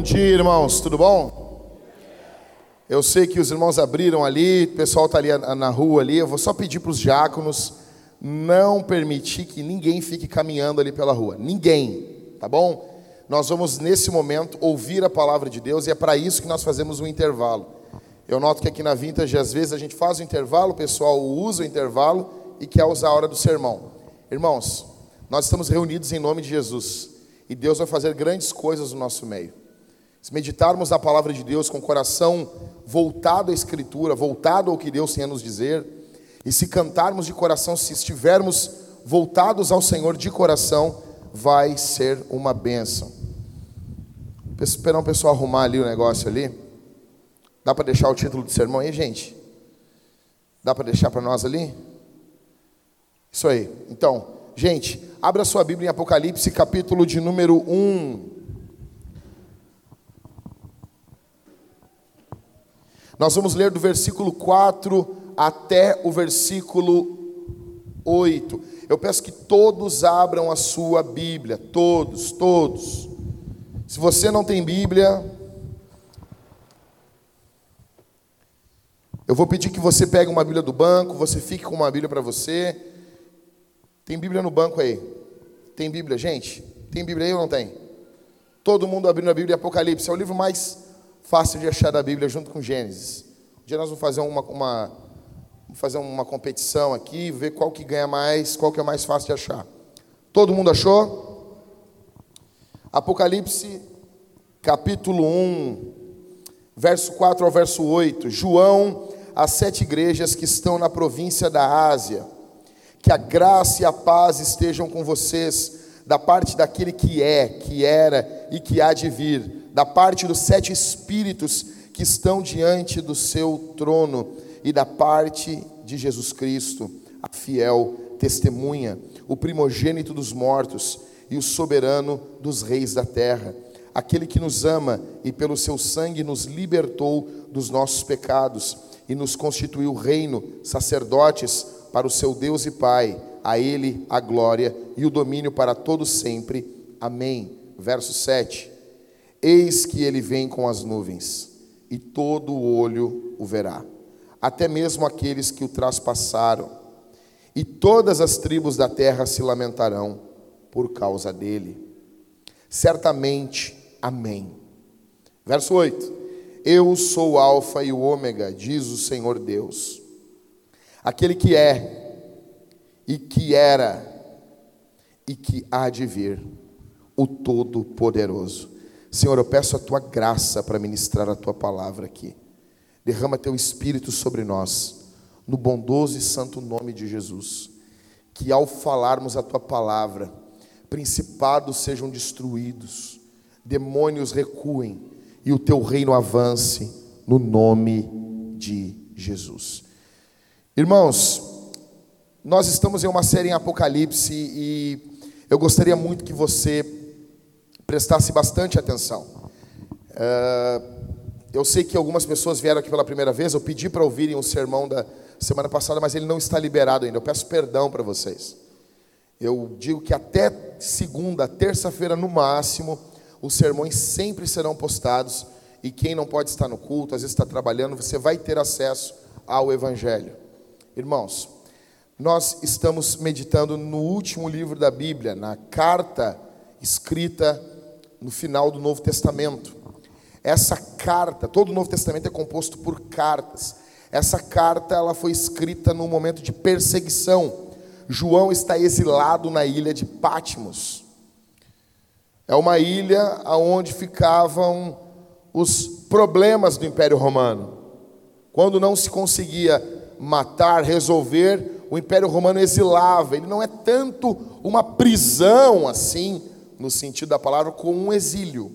Bom dia, irmãos, tudo bom? Eu sei que os irmãos abriram ali, o pessoal está ali na rua ali. Eu vou só pedir para os diáconos não permitir que ninguém fique caminhando ali pela rua. Ninguém, tá bom? Nós vamos nesse momento ouvir a palavra de Deus e é para isso que nós fazemos um intervalo. Eu noto que aqui na Vintage às vezes a gente faz o intervalo, o pessoal usa o intervalo e quer usar a hora do sermão. Irmãos, nós estamos reunidos em nome de Jesus e Deus vai fazer grandes coisas no nosso meio. Se meditarmos a palavra de Deus com o coração voltado à Escritura, voltado ao que Deus tem a nos dizer, e se cantarmos de coração, se estivermos voltados ao Senhor de coração, vai ser uma bênção. Esperar um pessoal arrumar ali o negócio ali. Dá para deixar o título do sermão aí, gente? Dá para deixar para nós ali? Isso aí. Então, gente, abra sua Bíblia em Apocalipse, capítulo de número 1. Nós vamos ler do versículo 4 até o versículo 8. Eu peço que todos abram a sua Bíblia, todos, todos. Se você não tem Bíblia, eu vou pedir que você pegue uma Bíblia do banco, você fique com uma Bíblia para você. Tem Bíblia no banco aí? Tem Bíblia, gente? Tem Bíblia aí ou não tem? Todo mundo abrindo a Bíblia Apocalipse. É o livro mais fácil de achar da Bíblia junto com Gênesis. Um dia nós vamos fazer uma, uma, fazer uma competição aqui, ver qual que ganha mais, qual que é mais fácil de achar. Todo mundo achou? Apocalipse, capítulo 1, verso 4 ao verso 8. João, as sete igrejas que estão na província da Ásia que a graça e a paz estejam com vocês, da parte daquele que é, que era e que há de vir, da parte dos sete espíritos que estão diante do seu trono, e da parte de Jesus Cristo, a fiel testemunha, o primogênito dos mortos e o soberano dos reis da terra, aquele que nos ama e pelo seu sangue nos libertou dos nossos pecados e nos constituiu reino, sacerdotes, para o seu Deus e Pai, a Ele a glória e o domínio para todos sempre. Amém. Verso 7. Eis que ele vem com as nuvens, e todo o olho o verá, até mesmo aqueles que o traspassaram, e todas as tribos da terra se lamentarão por causa dele. Certamente, amém. Verso 8: Eu sou o Alfa e o Ômega, diz o Senhor Deus aquele que é, e que era, e que há de vir, o Todo-Poderoso. Senhor, eu peço a tua graça para ministrar a tua palavra aqui. Derrama teu espírito sobre nós, no bondoso e santo nome de Jesus. Que ao falarmos a tua palavra, principados sejam destruídos, demônios recuem e o teu reino avance no nome de Jesus. Irmãos, nós estamos em uma série em Apocalipse e eu gostaria muito que você prestasse bastante atenção. Uh, eu sei que algumas pessoas vieram aqui pela primeira vez, eu pedi para ouvirem o sermão da semana passada, mas ele não está liberado ainda. Eu peço perdão para vocês. Eu digo que até segunda, terça-feira no máximo, os sermões sempre serão postados e quem não pode estar no culto, às vezes está trabalhando, você vai ter acesso ao Evangelho. Irmãos, nós estamos meditando no último livro da Bíblia, na carta escrita no final do Novo Testamento. Essa carta, todo o Novo Testamento é composto por cartas. Essa carta ela foi escrita num momento de perseguição. João está exilado na ilha de Patmos. É uma ilha onde ficavam os problemas do Império Romano. Quando não se conseguia matar, resolver, o Império Romano exilava. Ele não é tanto uma prisão assim, no sentido da palavra, como um exílio.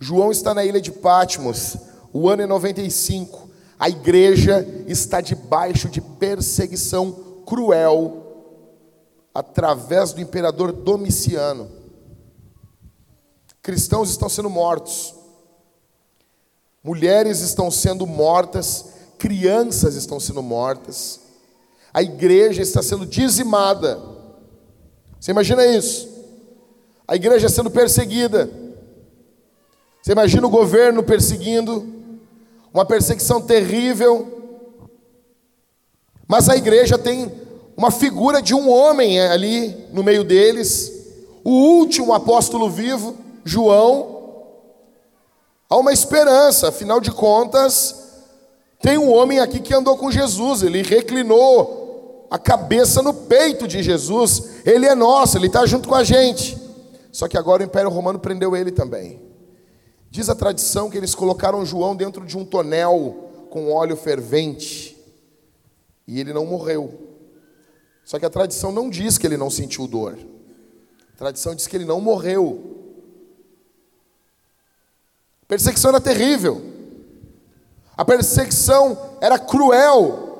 João está na ilha de Patmos, o ano é 95. A igreja está debaixo de perseguição cruel através do imperador Domiciano. Cristãos estão sendo mortos. Mulheres estão sendo mortas crianças estão sendo mortas, a igreja está sendo dizimada. Você imagina isso? A igreja sendo perseguida. Você imagina o governo perseguindo, uma perseguição terrível, mas a igreja tem uma figura de um homem ali no meio deles, o último apóstolo vivo, João. Há uma esperança, afinal de contas, tem um homem aqui que andou com Jesus, ele reclinou a cabeça no peito de Jesus, ele é nosso, ele está junto com a gente. Só que agora o Império Romano prendeu ele também. Diz a tradição que eles colocaram João dentro de um tonel com óleo fervente e ele não morreu. Só que a tradição não diz que ele não sentiu dor. A tradição diz que ele não morreu. A perseguição era terrível. A perseguição era cruel.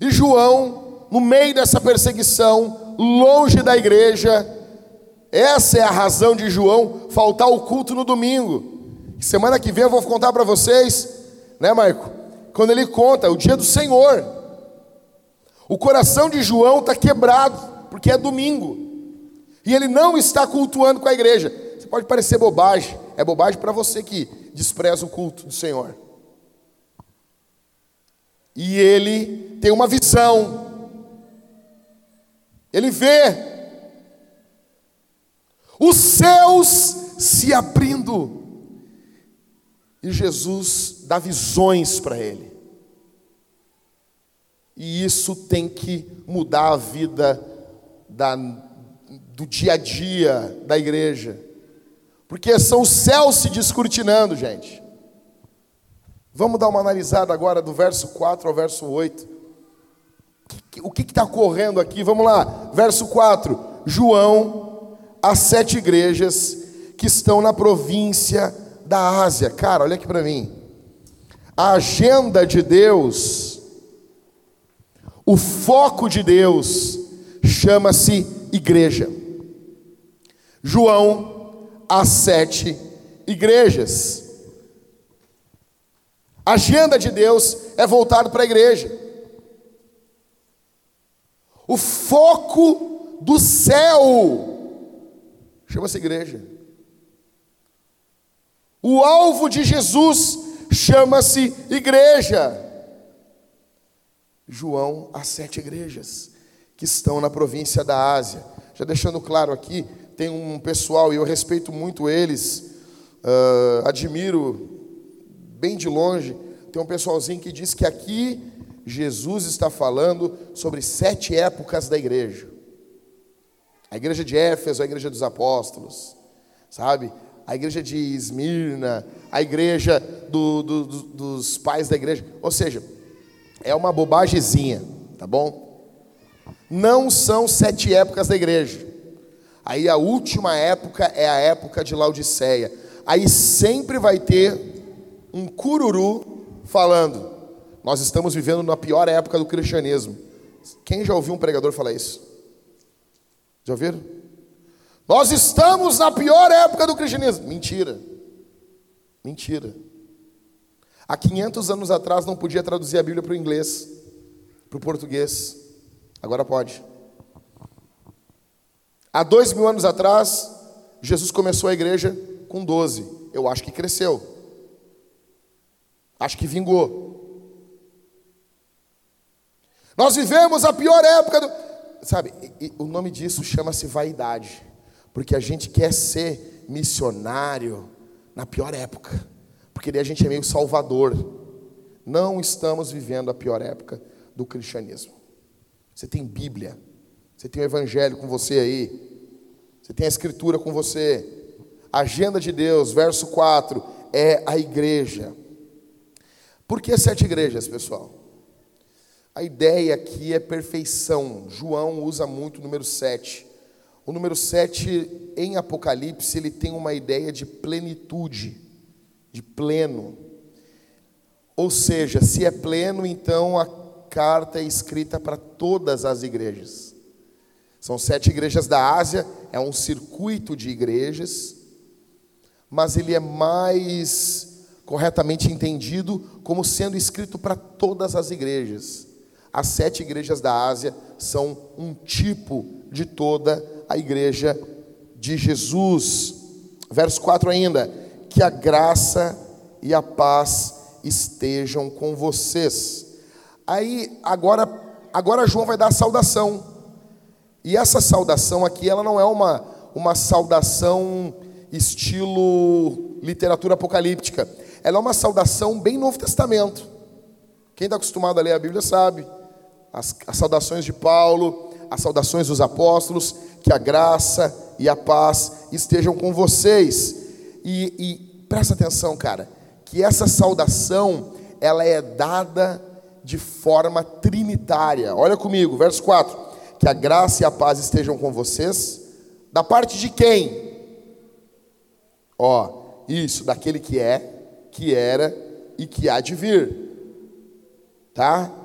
E João, no meio dessa perseguição, longe da igreja, essa é a razão de João faltar o culto no domingo. Semana que vem eu vou contar para vocês, né, Marco? Quando ele conta o dia do Senhor. O coração de João está quebrado, porque é domingo. E ele não está cultuando com a igreja. Você pode parecer bobagem, é bobagem para você que despreza o culto do Senhor. E ele tem uma visão, ele vê os céus se abrindo, e Jesus dá visões para ele. E isso tem que mudar a vida da, do dia a dia da igreja. Porque são os céus se descortinando, gente. Vamos dar uma analisada agora do verso 4 ao verso 8. O que está ocorrendo aqui? Vamos lá, verso 4. João, as sete igrejas que estão na província da Ásia. Cara, olha aqui para mim. A agenda de Deus o foco de Deus chama-se igreja. João, as sete igrejas. A agenda de Deus é voltado para a igreja. O foco do céu chama-se igreja. O alvo de Jesus chama-se igreja. João às sete igrejas que estão na província da Ásia. Já deixando claro aqui, tem um pessoal, e eu respeito muito eles, uh, admiro bem de longe, tem um pessoalzinho que diz que aqui Jesus está falando sobre sete épocas da igreja. A igreja de Éfeso, a igreja dos apóstolos, sabe? A igreja de Esmirna, a igreja do, do, do, dos pais da igreja. Ou seja, é uma bobagemzinha, tá bom? Não são sete épocas da igreja. Aí a última época é a época de Laodiceia. Aí sempre vai ter um cururu falando: Nós estamos vivendo na pior época do cristianismo. Quem já ouviu um pregador falar isso? Já ouviram? Nós estamos na pior época do cristianismo. Mentira. Mentira. Há 500 anos atrás não podia traduzir a Bíblia para o inglês, para o português. Agora pode. Há dois mil anos atrás, Jesus começou a igreja com 12. Eu acho que cresceu. Acho que vingou. Nós vivemos a pior época do. Sabe, o nome disso chama-se vaidade. Porque a gente quer ser missionário na pior época porque daí a gente é meio salvador. Não estamos vivendo a pior época do cristianismo. Você tem Bíblia, você tem o Evangelho com você aí, você tem a Escritura com você. Agenda de Deus, verso 4, é a igreja. Por que sete igrejas, pessoal? A ideia aqui é perfeição. João usa muito o número 7. O número 7 em Apocalipse, ele tem uma ideia de plenitude de pleno. Ou seja, se é pleno, então a carta é escrita para todas as igrejas. São sete igrejas da Ásia, é um circuito de igrejas, mas ele é mais corretamente entendido como sendo escrito para todas as igrejas. As sete igrejas da Ásia são um tipo de toda a igreja de Jesus. Verso 4 ainda: Que a graça e a paz estejam com vocês. Aí, agora, agora João vai dar a saudação. E essa saudação aqui, ela não é uma, uma saudação estilo literatura apocalíptica. Ela é uma saudação bem Novo Testamento. Quem está acostumado a ler a Bíblia sabe. As, as saudações de Paulo, as saudações dos apóstolos, que a graça e a paz estejam com vocês. E, e presta atenção, cara, que essa saudação ela é dada de forma trinitária. Olha comigo, verso 4. Que a graça e a paz estejam com vocês. Da parte de quem? Ó, isso, daquele que é, que era e que há de vir. Tá?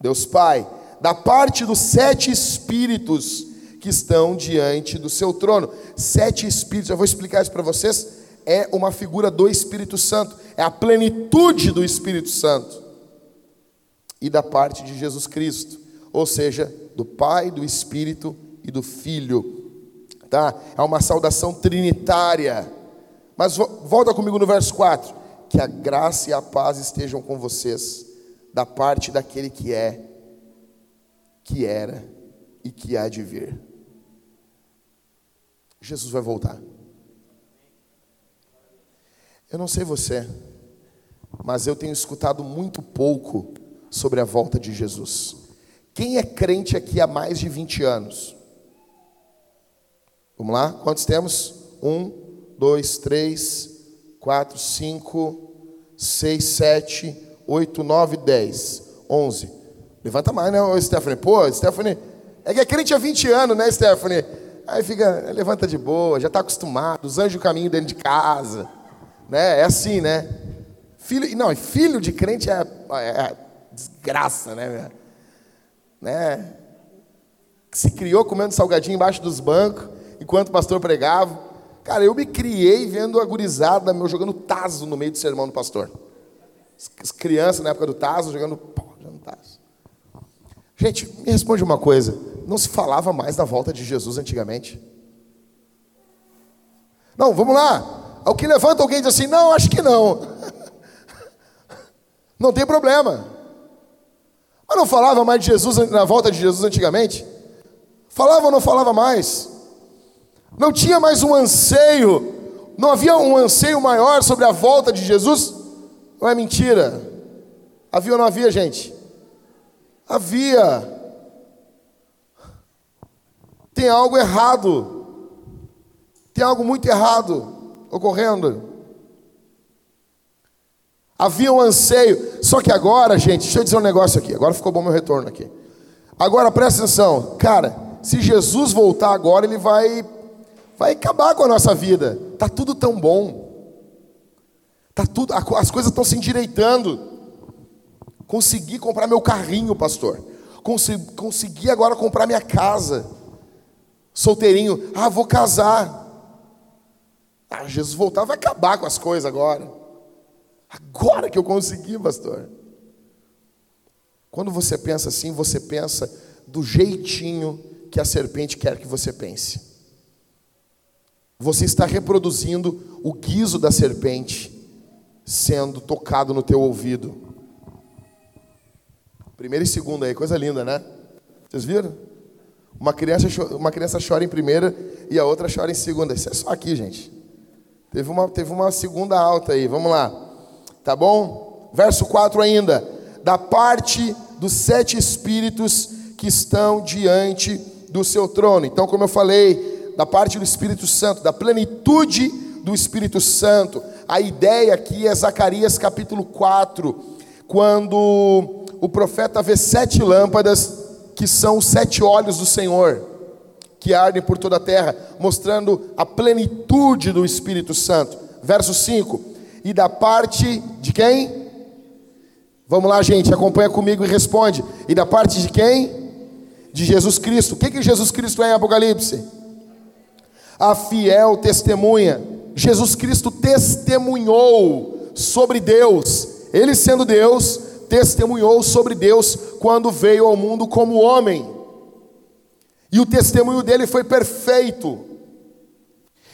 Deus Pai, da parte dos sete espíritos que estão diante do seu trono. Sete espíritos, eu vou explicar isso para vocês. É uma figura do Espírito Santo, é a plenitude do Espírito Santo. E da parte de Jesus Cristo, ou seja, do Pai, do Espírito e do Filho. Tá? É uma saudação trinitária. Mas volta comigo no verso 4. Que a graça e a paz estejam com vocês, da parte daquele que é, que era e que há de vir. Jesus vai voltar. Eu não sei você, mas eu tenho escutado muito pouco sobre a volta de Jesus. Quem é crente aqui há mais de 20 anos? Vamos lá? Quantos temos? Um, dois, três, quatro, cinco, seis, sete, oito, nove, dez, onze. Levanta mais, né, Stephanie? Pô, Stephanie, é que é crente há 20 anos, né, Stephanie? Aí fica, levanta de boa, já está acostumado, os anjos caminho dentro de casa, né? É assim, né? Filho, não, filho de crente é, é, é desgraça, né? né? Se criou comendo salgadinho embaixo dos bancos, enquanto o pastor pregava. Cara, eu me criei vendo a gurizada meu jogando taso no meio do sermão do pastor. As crianças na época do taso jogando, pô, jogando taso. Gente, me responde uma coisa. Não se falava mais da volta de Jesus antigamente? Não, vamos lá. Ao que levanta alguém diz assim, não, acho que não. Não tem problema. Mas não falava mais de Jesus na volta de Jesus antigamente? Falava ou não falava mais? Não tinha mais um anseio, não havia um anseio maior sobre a volta de Jesus? Ou é mentira? Havia ou não havia, gente? Havia. Tem algo errado. Tem algo muito errado ocorrendo. Havia um anseio. Só que agora, gente, deixa eu dizer um negócio aqui. Agora ficou bom meu retorno aqui. Agora presta atenção. Cara, se Jesus voltar agora, ele vai vai acabar com a nossa vida. Tá tudo tão bom. Tá tudo, as coisas estão se endireitando. Consegui comprar meu carrinho, pastor. Consegui, consegui agora comprar minha casa. Solteirinho, ah, vou casar. Ah, Jesus voltar vai acabar com as coisas agora. Agora que eu consegui, pastor. Quando você pensa assim, você pensa do jeitinho que a serpente quer que você pense. Você está reproduzindo o guiso da serpente sendo tocado no teu ouvido. Primeira e segunda aí, coisa linda, né? Vocês viram? Uma criança, uma criança chora em primeira e a outra chora em segunda. Isso é só aqui, gente. Teve uma, teve uma segunda alta aí, vamos lá. Tá bom? Verso 4 ainda. Da parte dos sete espíritos que estão diante do seu trono. Então, como eu falei, da parte do Espírito Santo, da plenitude do Espírito Santo. A ideia aqui é Zacarias capítulo 4, quando o profeta vê sete lâmpadas, que são os sete olhos do Senhor, que ardem por toda a terra, mostrando a plenitude do Espírito Santo. Verso 5: E da parte de quem? Vamos lá, gente, acompanha comigo e responde. E da parte de quem? De Jesus Cristo. O que, que Jesus Cristo é em Apocalipse? a fiel testemunha. Jesus Cristo testemunhou sobre Deus, ele sendo Deus, testemunhou sobre Deus quando veio ao mundo como homem. E o testemunho dele foi perfeito.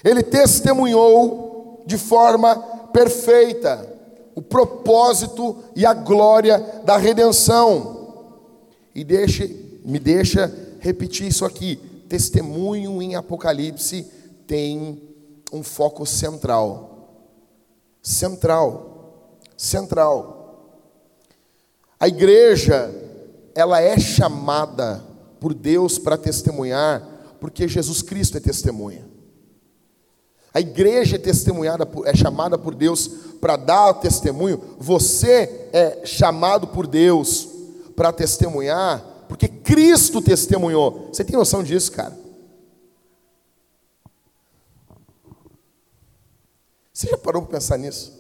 Ele testemunhou de forma perfeita o propósito e a glória da redenção. E deixe, me deixa repetir isso aqui: testemunho em Apocalipse tem um foco central. Central. Central. A igreja, ela é chamada por Deus para testemunhar, porque Jesus Cristo é testemunha. A igreja é testemunhada, é chamada por Deus para dar testemunho. Você é chamado por Deus para testemunhar, porque Cristo testemunhou. Você tem noção disso, cara? Você já parou para pensar nisso?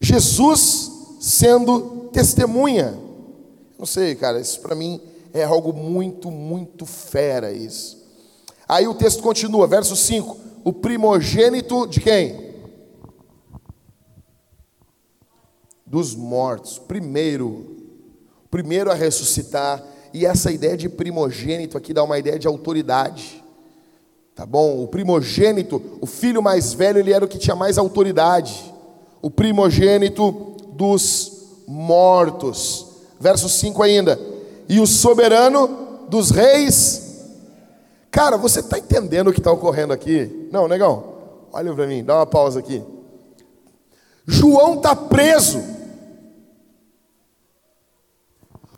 Jesus sendo testemunha. Não sei, cara, isso para mim é algo muito, muito fera isso. Aí o texto continua, verso 5 o primogênito de quem? Dos mortos. Primeiro, primeiro a ressuscitar. E essa ideia de primogênito aqui dá uma ideia de autoridade. Tá bom? O primogênito, o filho mais velho, ele era o que tinha mais autoridade. O primogênito dos mortos. Verso 5 ainda. E o soberano dos reis Cara, você está entendendo o que está ocorrendo aqui? Não, negão, olha para mim, dá uma pausa aqui. João está preso.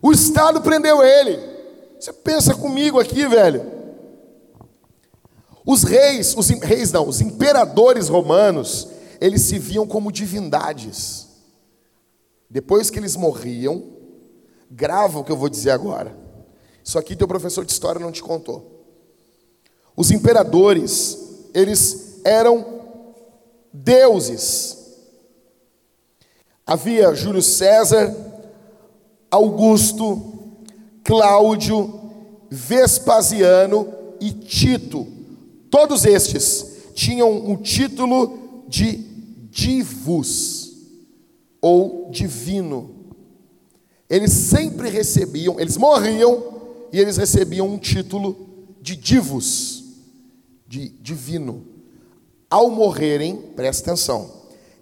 O Estado prendeu ele. Você pensa comigo aqui, velho. Os reis, os reis não, os imperadores romanos, eles se viam como divindades. Depois que eles morriam, grava o que eu vou dizer agora. Isso aqui teu professor de história não te contou. Os imperadores, eles eram deuses. Havia Júlio César, Augusto, Cláudio, Vespasiano e Tito. Todos estes tinham um título de divus ou divino. Eles sempre recebiam, eles morriam e eles recebiam um título de divus de divino. Ao morrerem, presta atenção,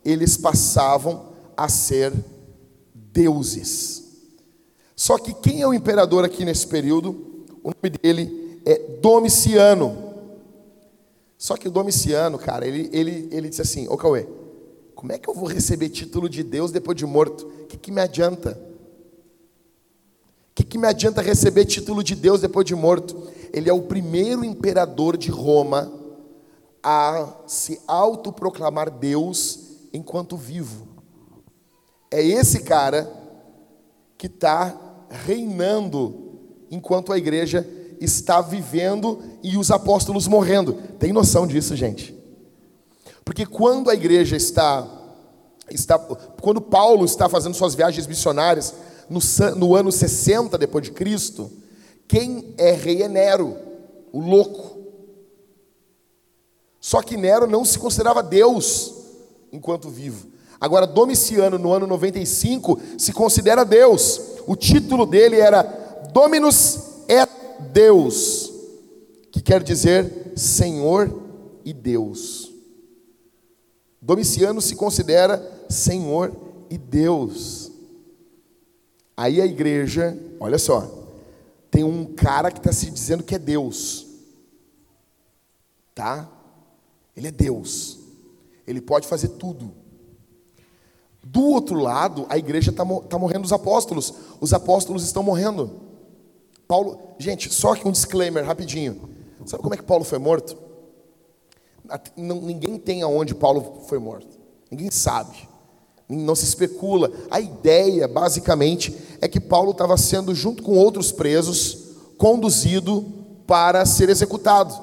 eles passavam a ser deuses. Só que quem é o imperador aqui nesse período? O nome dele é Domiciano. Só que o Domiciano, cara, ele, ele, ele disse assim: Ô Cauê, como é que eu vou receber título de Deus depois de morto? O que, que me adianta? O que, que me adianta receber título de Deus depois de morto? ele é o primeiro imperador de Roma a se autoproclamar Deus enquanto vivo. É esse cara que está reinando enquanto a igreja está vivendo e os apóstolos morrendo. Tem noção disso, gente? Porque quando a igreja está, está quando Paulo está fazendo suas viagens missionárias no, no ano 60 depois de Cristo, quem é rei é Nero, o louco. Só que Nero não se considerava Deus enquanto vivo. Agora, Domiciano, no ano 95, se considera Deus. O título dele era Dominus et Deus, que quer dizer Senhor e Deus. Domiciano se considera Senhor e Deus. Aí a igreja, olha só, tem um cara que está se dizendo que é Deus. Tá? Ele é Deus. Ele pode fazer tudo. Do outro lado, a igreja está tá morrendo os apóstolos. Os apóstolos estão morrendo. Paulo, gente, só que um disclaimer rapidinho. Sabe como é que Paulo foi morto? Ninguém tem aonde Paulo foi morto. Ninguém sabe não se especula. A ideia, basicamente, é que Paulo estava sendo, junto com outros presos, conduzido para ser executado.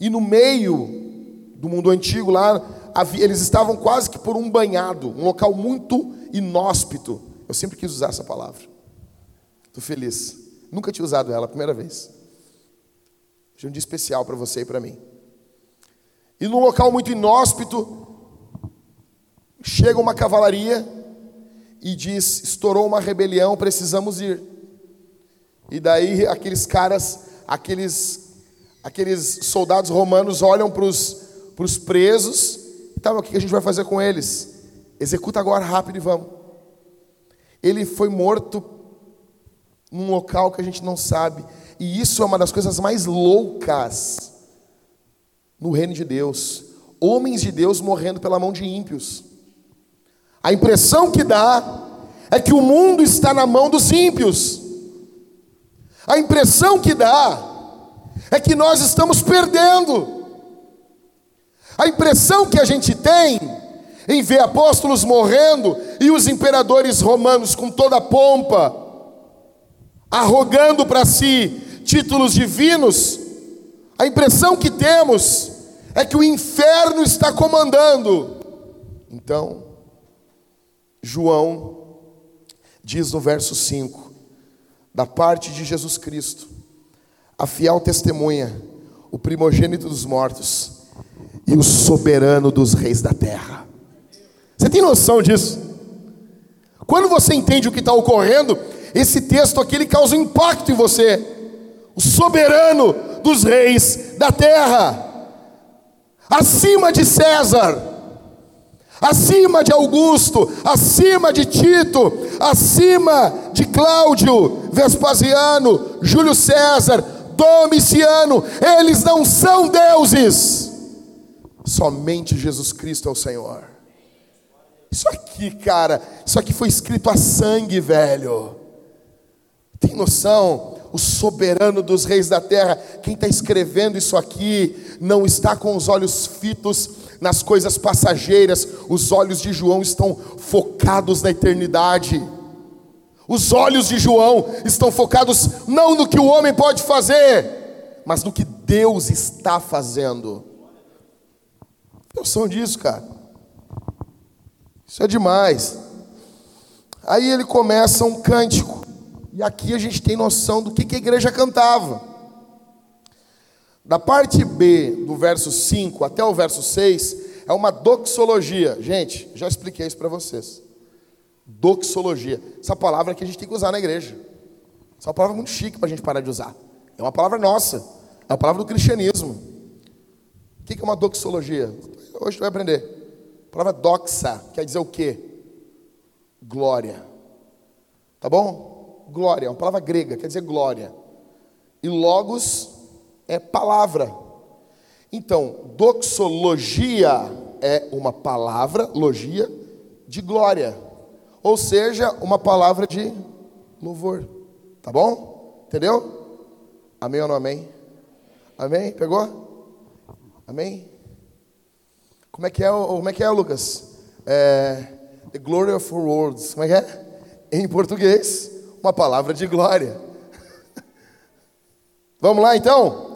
E no meio do mundo antigo, lá, eles estavam quase que por um banhado, um local muito inóspito. Eu sempre quis usar essa palavra. Estou feliz. Nunca tinha usado ela, primeira vez. Hoje é um dia especial para você e para mim. E num local muito inóspito, chega uma cavalaria e diz: estourou uma rebelião, precisamos ir. E daí aqueles caras, aqueles aqueles soldados romanos olham para os presos, então o que a gente vai fazer com eles? Executa agora rápido e vamos. Ele foi morto num local que a gente não sabe, e isso é uma das coisas mais loucas no reino de Deus. Homens de Deus morrendo pela mão de ímpios. A impressão que dá é que o mundo está na mão dos ímpios. A impressão que dá é que nós estamos perdendo. A impressão que a gente tem em ver apóstolos morrendo e os imperadores romanos com toda a pompa, arrogando para si títulos divinos, a impressão que temos é que o inferno está comandando. Então, João diz no verso 5, da parte de Jesus Cristo, a fiel testemunha, o primogênito dos mortos e o soberano dos reis da terra. Você tem noção disso? Quando você entende o que está ocorrendo, esse texto aqui ele causa um impacto em você. O soberano dos reis da terra, acima de César, acima de Augusto, acima de Tito, acima de Cláudio, Vespasiano, Júlio César, Domiciano, eles não são deuses, somente Jesus Cristo é o Senhor. Isso aqui, cara, isso aqui foi escrito a sangue, velho. Tem noção? O soberano dos reis da terra, quem está escrevendo isso aqui, não está com os olhos fitos nas coisas passageiras, os olhos de João estão focados na eternidade. Os olhos de João estão focados não no que o homem pode fazer, mas no que Deus está fazendo. Noção disso, cara? Isso é demais. Aí ele começa um cântico, e aqui a gente tem noção do que, que a igreja cantava. Da parte B, do verso 5 até o verso 6, é uma doxologia. Gente, já expliquei isso para vocês. Doxologia. Essa palavra que a gente tem que usar na igreja. Essa é palavra muito chique para a gente parar de usar. É uma palavra nossa. É uma palavra do cristianismo. O que é uma doxologia? Hoje tu vai aprender. A palavra doxa quer dizer o quê? Glória. Tá bom? Glória, é uma palavra grega, quer dizer glória. E logos é palavra. Então, doxologia é uma palavra, logia, de glória. Ou seja, uma palavra de louvor. Tá bom? Entendeu? Amém ou não amém? Amém? Pegou? Amém? Como é que é, como é, que é Lucas? É, the glory of words. Como é que é? Em português, uma palavra de glória. Vamos lá então?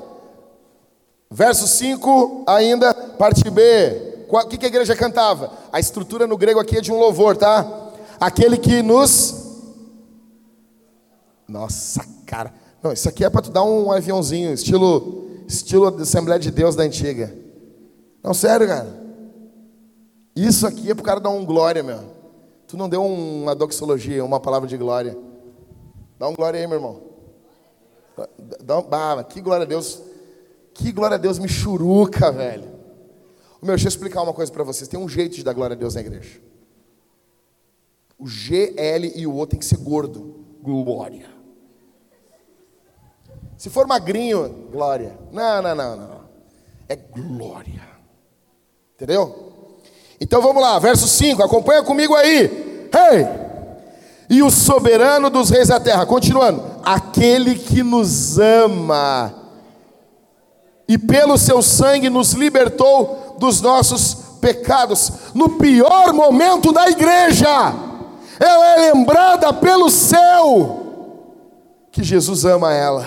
Verso 5, ainda, parte B. O que a igreja cantava? A estrutura no grego aqui é de um louvor, tá? Aquele que nos. Nossa, cara. Não, isso aqui é para tu dar um aviãozinho, estilo, estilo Assembleia de Deus da antiga. Não, sério, cara. Isso aqui é para o cara dar um glória, meu. Tu não deu uma doxologia, uma palavra de glória. Dá um glória aí, meu irmão. Dá um, ah, que glória a Deus. Que glória a Deus me churuca, velho. Meu, deixa eu explicar uma coisa para vocês. Tem um jeito de dar glória a Deus na igreja. O G, L e o O tem que ser gordo. Glória. Se for magrinho, glória. Não, não, não, não. É glória. Entendeu? Então vamos lá, verso 5, acompanha comigo aí. Hey! E o soberano dos reis da terra, continuando, aquele que nos ama e pelo seu sangue nos libertou dos nossos pecados. No pior momento da igreja, ela é lembrada pelo céu que Jesus ama ela.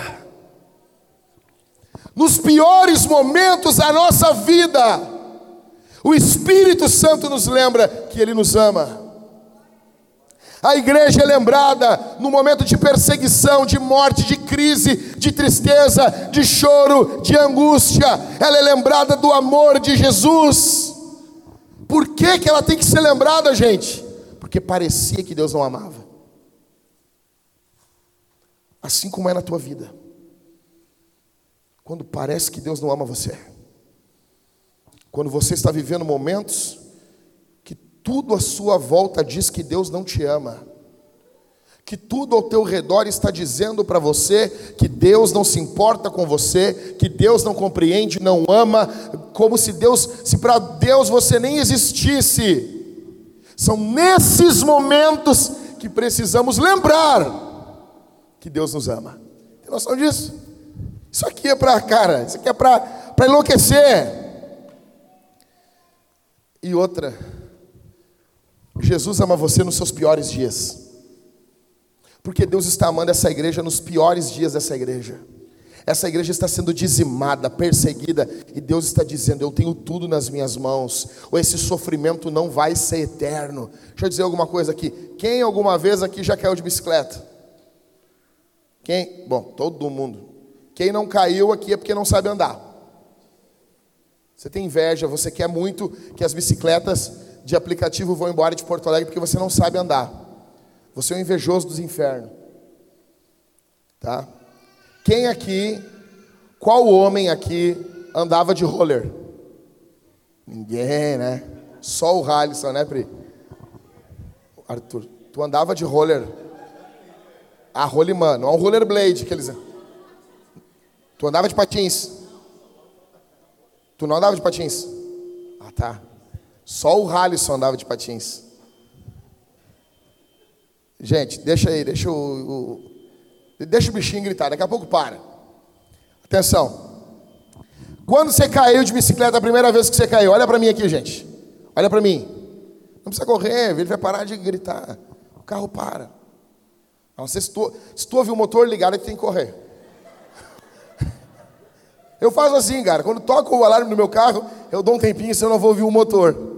Nos piores momentos da nossa vida, o Espírito Santo nos lembra que Ele nos ama. A igreja é lembrada no momento de perseguição, de morte, de crise, de tristeza, de choro, de angústia. Ela é lembrada do amor de Jesus. Por que, que ela tem que ser lembrada, gente? Porque parecia que Deus não amava. Assim como é na tua vida. Quando parece que Deus não ama você. Quando você está vivendo momentos tudo à sua volta diz que Deus não te ama. Que tudo ao teu redor está dizendo para você que Deus não se importa com você, que Deus não compreende, não ama, como se Deus, se para Deus você nem existisse. São nesses momentos que precisamos lembrar que Deus nos ama. Tem noção disso? Isso aqui é para, cara, isso aqui é para enlouquecer. E outra, Jesus ama você nos seus piores dias. Porque Deus está amando essa igreja nos piores dias dessa igreja. Essa igreja está sendo dizimada, perseguida, e Deus está dizendo: Eu tenho tudo nas minhas mãos, ou esse sofrimento não vai ser eterno. Deixa eu dizer alguma coisa aqui. Quem alguma vez aqui já caiu de bicicleta? Quem? Bom, todo mundo. Quem não caiu aqui é porque não sabe andar. Você tem inveja, você quer muito que as bicicletas de aplicativo vão embora de Porto Alegre porque você não sabe andar. Você é um invejoso dos infernos. Tá? Quem aqui, qual homem aqui andava de roller? Ninguém, né? Só o Halisson, né, Pri? Arthur, tu andava de roller. A rolimã, não é um rollerblade que eles. Tu andava de patins. Tu não andava de patins? Ah, tá. Só o Halisson andava de patins. Gente, deixa aí, deixa o, o Deixa o bichinho gritar, daqui a pouco para. Atenção. Quando você caiu de bicicleta a primeira vez que você caiu, olha para mim aqui, gente. Olha para mim. Não precisa correr, ele vai parar de gritar. O carro para. Não, se, tu, se tu ouvir o motor ligado, ele tem que correr. Eu faço assim, cara. Quando toca o alarme no meu carro, eu dou um tempinho, senão eu não vou ouvir o motor.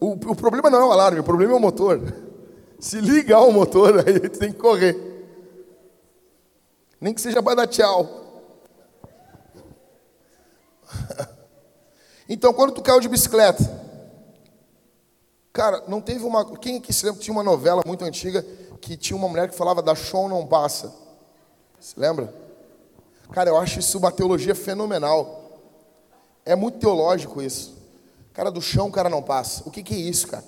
O, o problema não é o alarme, o problema é o motor. Se ligar o motor, aí tem que correr. Nem que seja para dar tchau. Então, quando tu caiu de bicicleta, cara, não teve uma. Quem aqui se lembra? Tinha uma novela muito antiga que tinha uma mulher que falava da chão não passa. Se lembra? Cara, eu acho isso uma teologia fenomenal. É muito teológico isso. Cara, do chão o cara não passa. O que, que é isso, cara?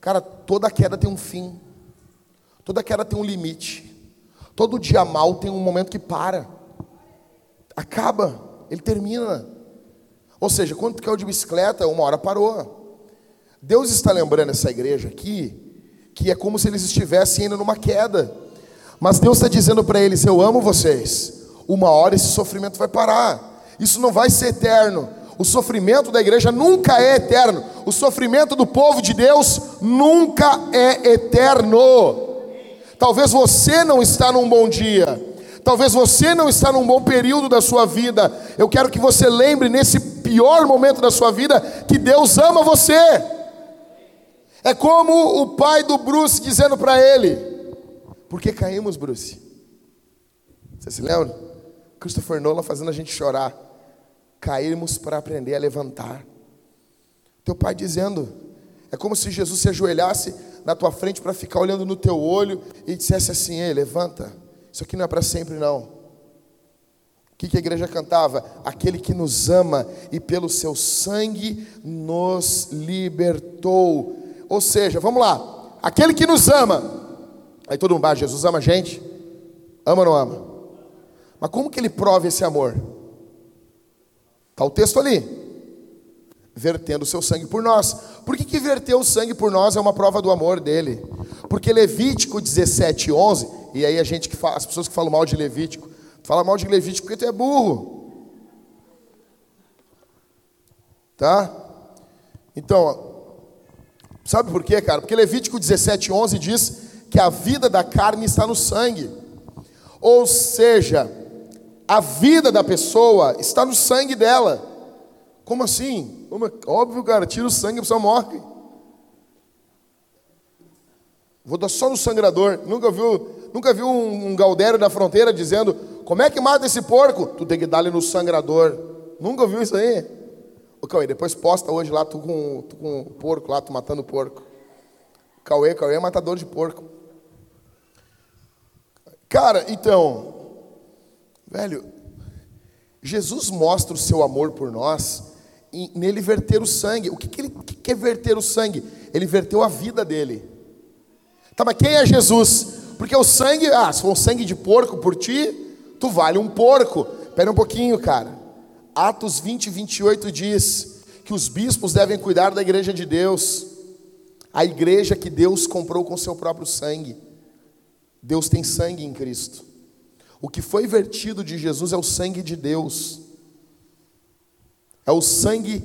Cara, toda queda tem um fim. Toda queda tem um limite. Todo dia mal tem um momento que para. Acaba, ele termina. Ou seja, quando tu caiu de bicicleta, uma hora parou. Deus está lembrando essa igreja aqui que é como se eles estivessem indo numa queda. Mas Deus está dizendo para eles: Eu amo vocês. Uma hora esse sofrimento vai parar. Isso não vai ser eterno. O sofrimento da igreja nunca é eterno. O sofrimento do povo de Deus nunca é eterno. Talvez você não está num bom dia. Talvez você não está num bom período da sua vida. Eu quero que você lembre nesse pior momento da sua vida que Deus ama você. É como o pai do Bruce dizendo para ele: Por que caímos, Bruce? Você se lembra? Christopher Nolan fazendo a gente chorar. Caímos para aprender a levantar. Teu pai dizendo: É como se Jesus se ajoelhasse na tua frente para ficar olhando no teu olho e dissesse assim: Ei, levanta, isso aqui não é para sempre, não. O que, que a igreja cantava? Aquele que nos ama e pelo seu sangue nos libertou. Ou seja, vamos lá, aquele que nos ama. Aí todo mundo, ah, Jesus ama a gente? Ama ou não ama? Mas como que ele prova esse amor? Está o texto ali vertendo o seu sangue por nós. Por que, que verter o sangue por nós é uma prova do amor dele? Porque Levítico 17, 11, e aí a gente que fala, as pessoas que falam mal de Levítico, fala mal de Levítico porque tu é burro. Tá? Então, sabe por quê, cara? Porque Levítico 17, 11 diz que a vida da carne está no sangue. Ou seja, a vida da pessoa está no sangue dela. Como assim? Óbvio, cara, tira o sangue, a pessoa morre. Vou dar só no sangrador. Nunca viu, nunca viu um, um Galdério da fronteira dizendo: Como é que mata esse porco? Tu tem que dar ele no sangrador. Nunca viu isso aí? Ô Cauê, depois posta hoje lá, tu com, tu com o porco lá, tu matando o porco. Cauê, Cauê é matador de porco. Cara, então, velho, Jesus mostra o seu amor por nós nele verter o sangue. O que, que ele que é verter o sangue? Ele verteu a vida dele. Tá, mas quem é Jesus? Porque o sangue, ah, se for um sangue de porco por ti, tu vale um porco. Espera um pouquinho, cara. Atos 20, 28 diz que os bispos devem cuidar da igreja de Deus, a igreja que Deus comprou com seu próprio sangue. Deus tem sangue em Cristo. O que foi vertido de Jesus é o sangue de Deus. É o sangue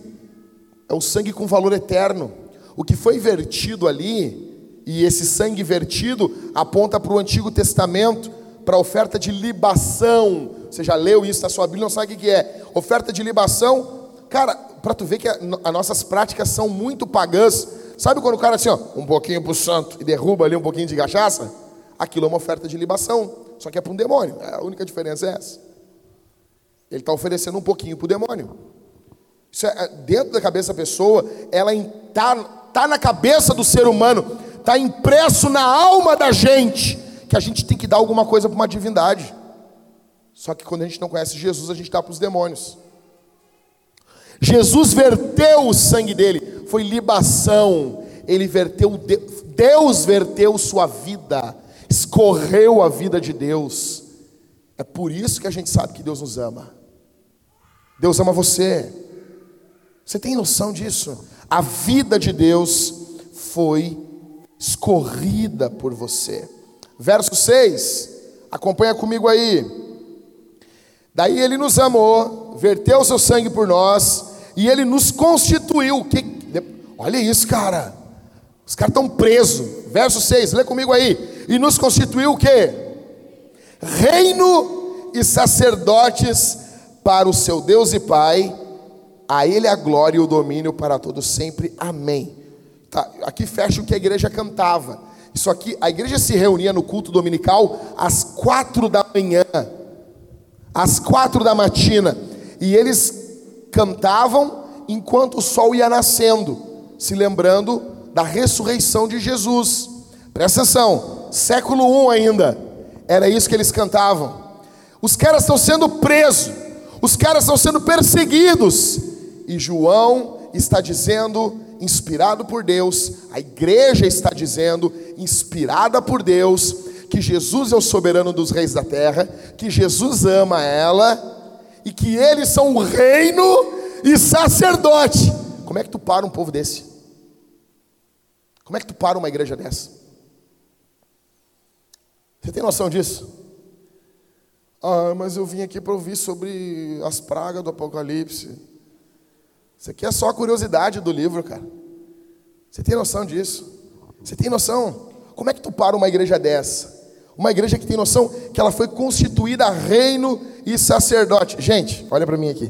é o sangue com valor eterno. O que foi vertido ali, e esse sangue vertido aponta para o Antigo Testamento, para a oferta de libação. Você já leu isso na sua Bíblia, não sabe o que é? Oferta de libação. Cara, para tu ver que as nossas práticas são muito pagãs. Sabe quando o cara assim, ó, um pouquinho para o santo e derruba ali um pouquinho de cachaça? Aquilo é uma oferta de libação, só que é para um demônio. É, a única diferença é essa. Ele está oferecendo um pouquinho para o demônio. Isso é, é dentro da cabeça da pessoa, ela está tá na cabeça do ser humano, está impresso na alma da gente, que a gente tem que dar alguma coisa para uma divindade. Só que quando a gente não conhece Jesus, a gente dá para os demônios. Jesus verteu o sangue dele, foi libação. Ele verteu, Deus verteu sua vida escorreu a vida de Deus. É por isso que a gente sabe que Deus nos ama. Deus ama você. Você tem noção disso? A vida de Deus foi escorrida por você. Verso 6, acompanha comigo aí. Daí ele nos amou, verteu o seu sangue por nós, e ele nos constituiu. Que, olha isso, cara. Os caras estão presos. Verso 6, lê comigo aí e nos constituiu o quê? Reino e sacerdotes para o seu Deus e Pai, a Ele a glória e o domínio para todos sempre. Amém. Tá, aqui fecha o que a igreja cantava. Isso aqui, a igreja se reunia no culto dominical às quatro da manhã, às quatro da matina, e eles cantavam enquanto o sol ia nascendo, se lembrando da ressurreição de Jesus. Presta atenção, século I ainda, era isso que eles cantavam. Os caras estão sendo presos, os caras estão sendo perseguidos, e João está dizendo, inspirado por Deus, a igreja está dizendo, inspirada por Deus, que Jesus é o soberano dos reis da terra, que Jesus ama ela, e que eles são o reino e sacerdote. Como é que tu para um povo desse? Como é que tu para uma igreja dessa? Você tem noção disso? Ah, mas eu vim aqui para ouvir sobre as pragas do Apocalipse. Isso aqui é só a curiosidade do livro, cara. Você tem noção disso? Você tem noção? Como é que tu para uma igreja dessa? Uma igreja que tem noção que ela foi constituída reino e sacerdote. Gente, olha para mim aqui.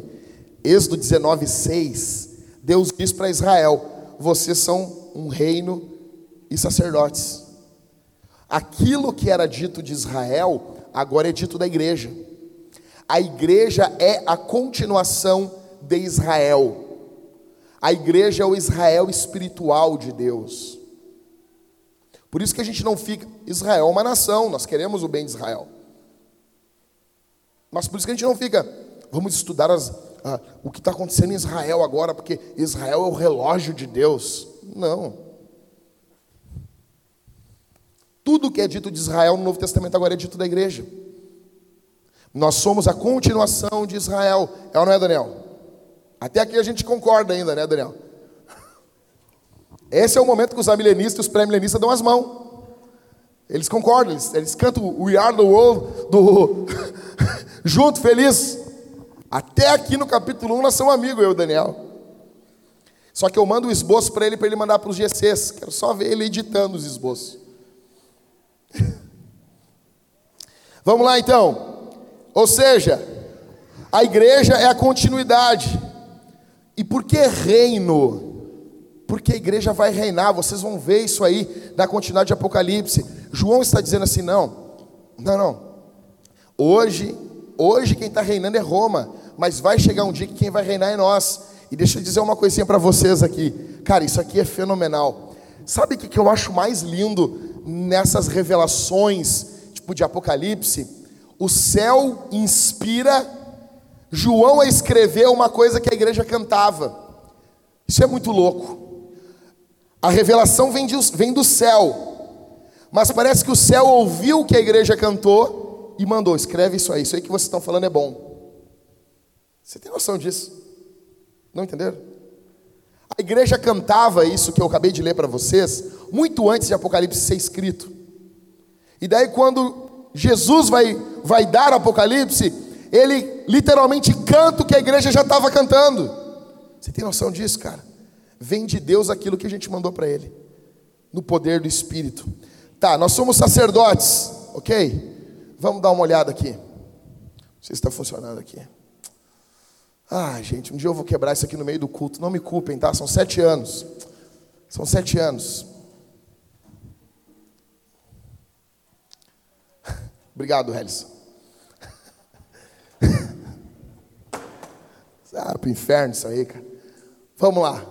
Êxodo 19, 6. Deus diz para Israel: vocês são um reino e sacerdotes. Aquilo que era dito de Israel, agora é dito da igreja. A igreja é a continuação de Israel. A igreja é o Israel espiritual de Deus. Por isso que a gente não fica. Israel é uma nação, nós queremos o bem de Israel. Mas por isso que a gente não fica. Vamos estudar as, o que está acontecendo em Israel agora, porque Israel é o relógio de Deus. Não. Tudo que é dito de Israel no Novo Testamento agora é dito da igreja. Nós somos a continuação de Israel. É ou não é, Daniel? Até aqui a gente concorda ainda, né, Daniel? Esse é o momento que os amilenistas e os pré-milenistas dão as mãos. Eles concordam, eles, eles cantam We Are the World do junto, feliz. Até aqui no capítulo 1 nós somos amigos, eu e o Daniel. Só que eu mando o esboço para ele, para ele mandar para os GCs. Quero só ver ele editando os esboços. Vamos lá então. Ou seja, a igreja é a continuidade. E por que reino? Porque a igreja vai reinar, vocês vão ver isso aí na continuidade de Apocalipse. João está dizendo assim: não, não, não. Hoje, hoje quem está reinando é Roma, mas vai chegar um dia que quem vai reinar é nós. E deixa eu dizer uma coisinha para vocês aqui. Cara, isso aqui é fenomenal. Sabe o que, que eu acho mais lindo nessas revelações, tipo de Apocalipse, o céu inspira João a escrever uma coisa que a igreja cantava. Isso é muito louco. A revelação vem, de, vem do céu, mas parece que o céu ouviu o que a igreja cantou e mandou: escreve isso aí, isso aí que vocês estão falando é bom. Você tem noção disso? Não entenderam? A igreja cantava isso que eu acabei de ler para vocês, muito antes de Apocalipse ser escrito. E daí, quando Jesus vai, vai dar Apocalipse, ele literalmente canta o que a igreja já estava cantando. Você tem noção disso, cara? Vem de Deus aquilo que a gente mandou para ele, no poder do Espírito. Tá, nós somos sacerdotes, ok? Vamos dar uma olhada aqui. Não sei se está funcionando aqui. Ah, gente, um dia eu vou quebrar isso aqui no meio do culto. Não me culpem, tá? São sete anos. São sete anos. Obrigado, Helison. ah, pro inferno isso aí, cara. Vamos lá.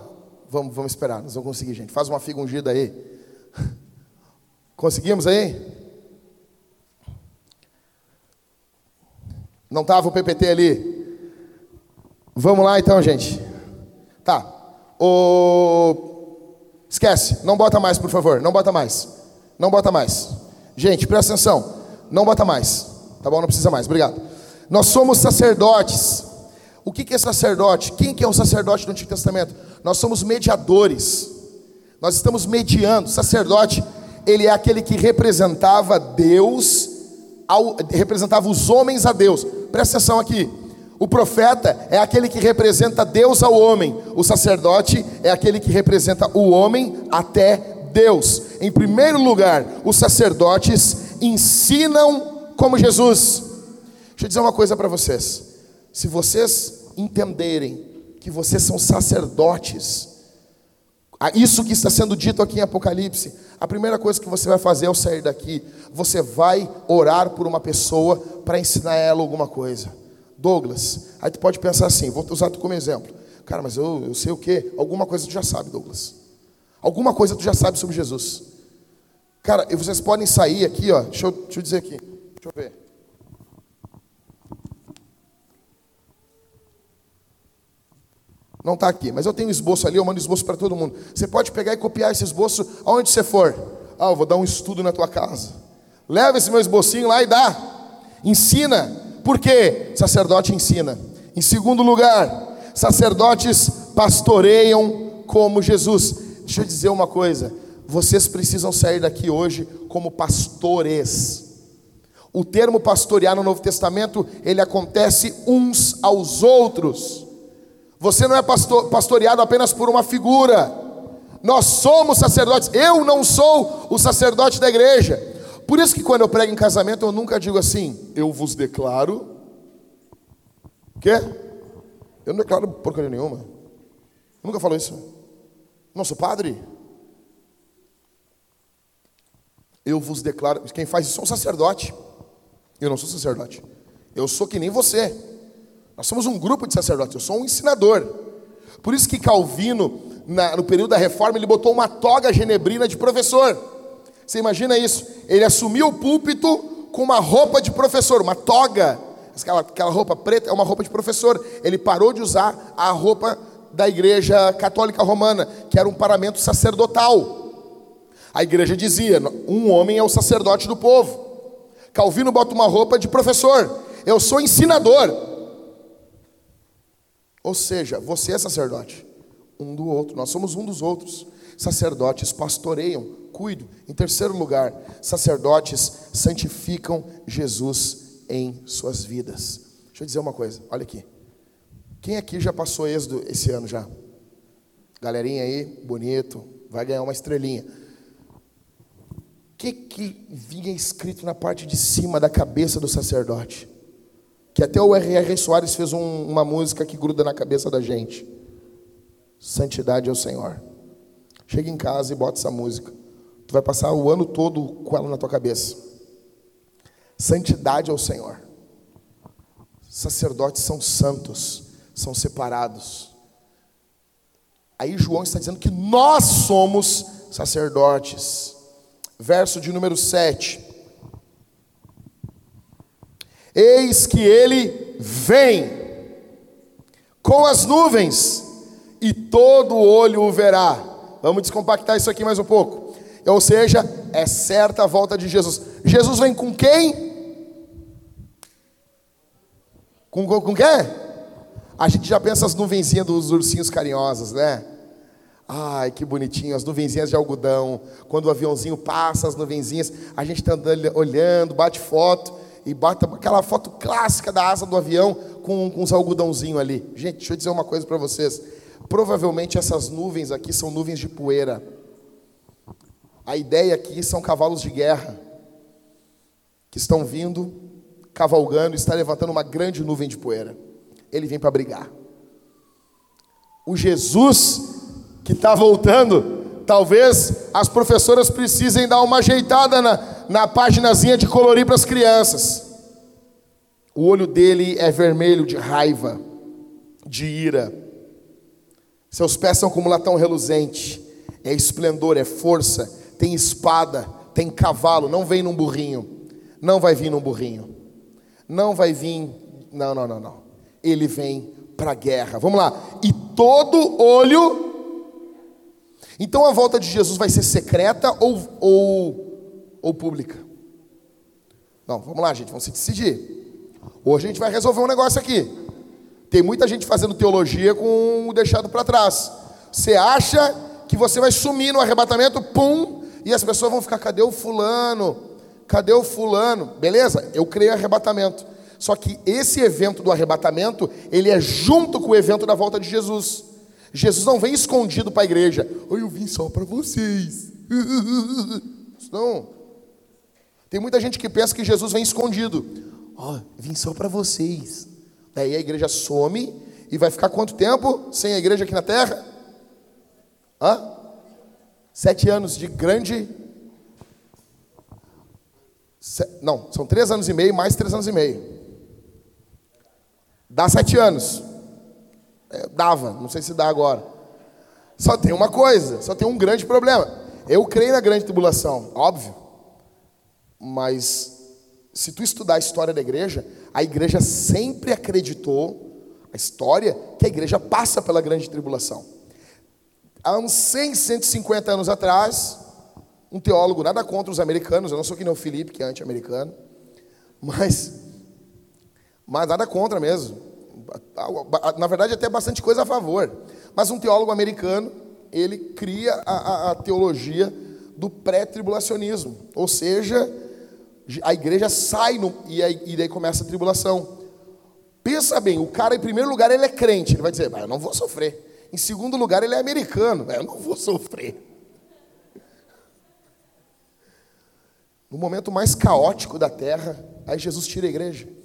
Vamos, vamos esperar. Nós vamos conseguir, gente. Faz uma figa ungida aí. Conseguimos aí? Não estava o PPT ali? Vamos lá então, gente. Tá. O... Esquece. Não bota mais, por favor. Não bota mais. Não bota mais. Gente, presta atenção. Não bota mais. Tá bom? Não precisa mais. Obrigado. Nós somos sacerdotes. O que é sacerdote? Quem que é o sacerdote do Antigo Testamento? Nós somos mediadores. Nós estamos mediando. Sacerdote, ele é aquele que representava Deus, ao, representava os homens a Deus. Presta atenção aqui. O profeta é aquele que representa Deus ao homem. O sacerdote é aquele que representa o homem até Deus. Em primeiro lugar, os sacerdotes ensinam como Jesus. Deixa eu dizer uma coisa para vocês. Se vocês entenderem que vocês são sacerdotes, isso que está sendo dito aqui em Apocalipse, a primeira coisa que você vai fazer ao sair daqui, você vai orar por uma pessoa para ensinar ela alguma coisa. Douglas, aí tu pode pensar assim, vou usar tu como exemplo. Cara, mas eu, eu sei o que? Alguma coisa tu já sabe, Douglas. Alguma coisa tu já sabe sobre Jesus. Cara, vocês podem sair aqui, ó. Deixa eu, deixa eu dizer aqui. Deixa eu ver. Não está aqui, mas eu tenho um esboço ali, eu mando esboço para todo mundo. Você pode pegar e copiar esse esboço aonde você for. Ah, eu vou dar um estudo na tua casa. Leva esse meu esbocinho lá e dá. Ensina. Por quê? Sacerdote ensina. Em segundo lugar, sacerdotes pastoreiam como Jesus. Deixa eu dizer uma coisa vocês precisam sair daqui hoje como pastores. O termo pastorear no Novo Testamento, ele acontece uns aos outros. Você não é pastor, pastoreado apenas por uma figura. Nós somos sacerdotes. Eu não sou o sacerdote da igreja. Por isso que quando eu prego em casamento, eu nunca digo assim, eu vos declaro. Quê? Eu não declaro porcaria nenhuma. Eu nunca falo isso. Não sou padre. eu vos declaro. Quem faz isso é um sacerdote. Eu não sou sacerdote. Eu sou que nem você. Nós somos um grupo de sacerdotes. Eu sou um ensinador. Por isso que Calvino, na, no período da reforma, ele botou uma toga genebrina de professor. Você imagina isso? Ele assumiu o púlpito com uma roupa de professor, uma toga. Aquela, aquela roupa preta é uma roupa de professor. Ele parou de usar a roupa da igreja católica romana, que era um paramento sacerdotal. A igreja dizia: um homem é o sacerdote do povo. Calvino bota uma roupa de professor. Eu sou ensinador. Ou seja, você é sacerdote, um do outro. Nós somos um dos outros. Sacerdotes pastoreiam, cuidam. Em terceiro lugar, sacerdotes santificam Jesus em suas vidas. Deixa eu dizer uma coisa, olha aqui. Quem aqui já passou êxodo esse ano já? Galerinha aí, bonito, vai ganhar uma estrelinha que, que vinha escrito na parte de cima da cabeça do sacerdote? Que até o R.R. Soares fez um, uma música que gruda na cabeça da gente. Santidade ao Senhor. Chega em casa e bota essa música. Tu vai passar o ano todo com ela na tua cabeça. Santidade ao Senhor. Sacerdotes são santos, são separados. Aí João está dizendo que nós somos sacerdotes verso de número 7. Eis que ele vem. com as nuvens, e todo olho o verá. Vamos descompactar isso aqui mais um pouco. Ou seja, é certa a volta de Jesus. Jesus vem com quem? Com, com, com quem? A gente já pensa as nuvenzinhas dos ursinhos carinhosos, né? Ai, que bonitinho, as nuvenzinhas de algodão. Quando o aviãozinho passa, as nuvenzinhas, a gente está olhando, bate foto e bate aquela foto clássica da asa do avião com, com os algodãozinhos ali. Gente, deixa eu dizer uma coisa para vocês. Provavelmente essas nuvens aqui são nuvens de poeira. A ideia aqui são cavalos de guerra que estão vindo, cavalgando, está levantando uma grande nuvem de poeira. Ele vem para brigar. O Jesus que está voltando, talvez as professoras precisem dar uma ajeitada na, na paginazinha de colorir para as crianças. O olho dele é vermelho de raiva, de ira. Seus pés são como latão reluzente. É esplendor, é força, tem espada, tem cavalo. Não vem num burrinho. Não vai vir num burrinho. Não vai vir. Não, não, não, não. Ele vem para a guerra. Vamos lá. E todo olho então a volta de Jesus vai ser secreta ou, ou, ou pública? Não, vamos lá, gente, vamos se decidir. Hoje a gente vai resolver um negócio aqui. Tem muita gente fazendo teologia com o deixado para trás. Você acha que você vai sumir no arrebatamento, pum, e as pessoas vão ficar: cadê o fulano? Cadê o fulano? Beleza, eu creio em arrebatamento. Só que esse evento do arrebatamento, ele é junto com o evento da volta de Jesus. Jesus não vem escondido para a igreja. Oi, eu vim só para vocês. Não. Tem muita gente que pensa que Jesus vem escondido. Ó, oh, vim só para vocês. Daí a igreja some e vai ficar quanto tempo sem a igreja aqui na terra? Hã? Sete anos de grande. Não, são três anos e meio mais três anos e meio. Dá sete anos. É, dava, não sei se dá agora. Só tem uma coisa, só tem um grande problema. Eu creio na grande tribulação, óbvio. Mas se tu estudar a história da igreja, a igreja sempre acreditou, a história, que a igreja passa pela grande tribulação. Há uns 100, 150 anos atrás, um teólogo, nada contra os americanos, eu não sou que nem o Felipe, que é anti-americano, mas, mas nada contra mesmo na verdade, até bastante coisa a favor. Mas um teólogo americano, ele cria a, a, a teologia do pré-tribulacionismo. Ou seja, a igreja sai no, e, aí, e daí começa a tribulação. Pensa bem, o cara, em primeiro lugar, ele é crente. Ele vai dizer, eu não vou sofrer. Em segundo lugar, ele é americano. Eu não vou sofrer. No momento mais caótico da terra, aí Jesus tira a igreja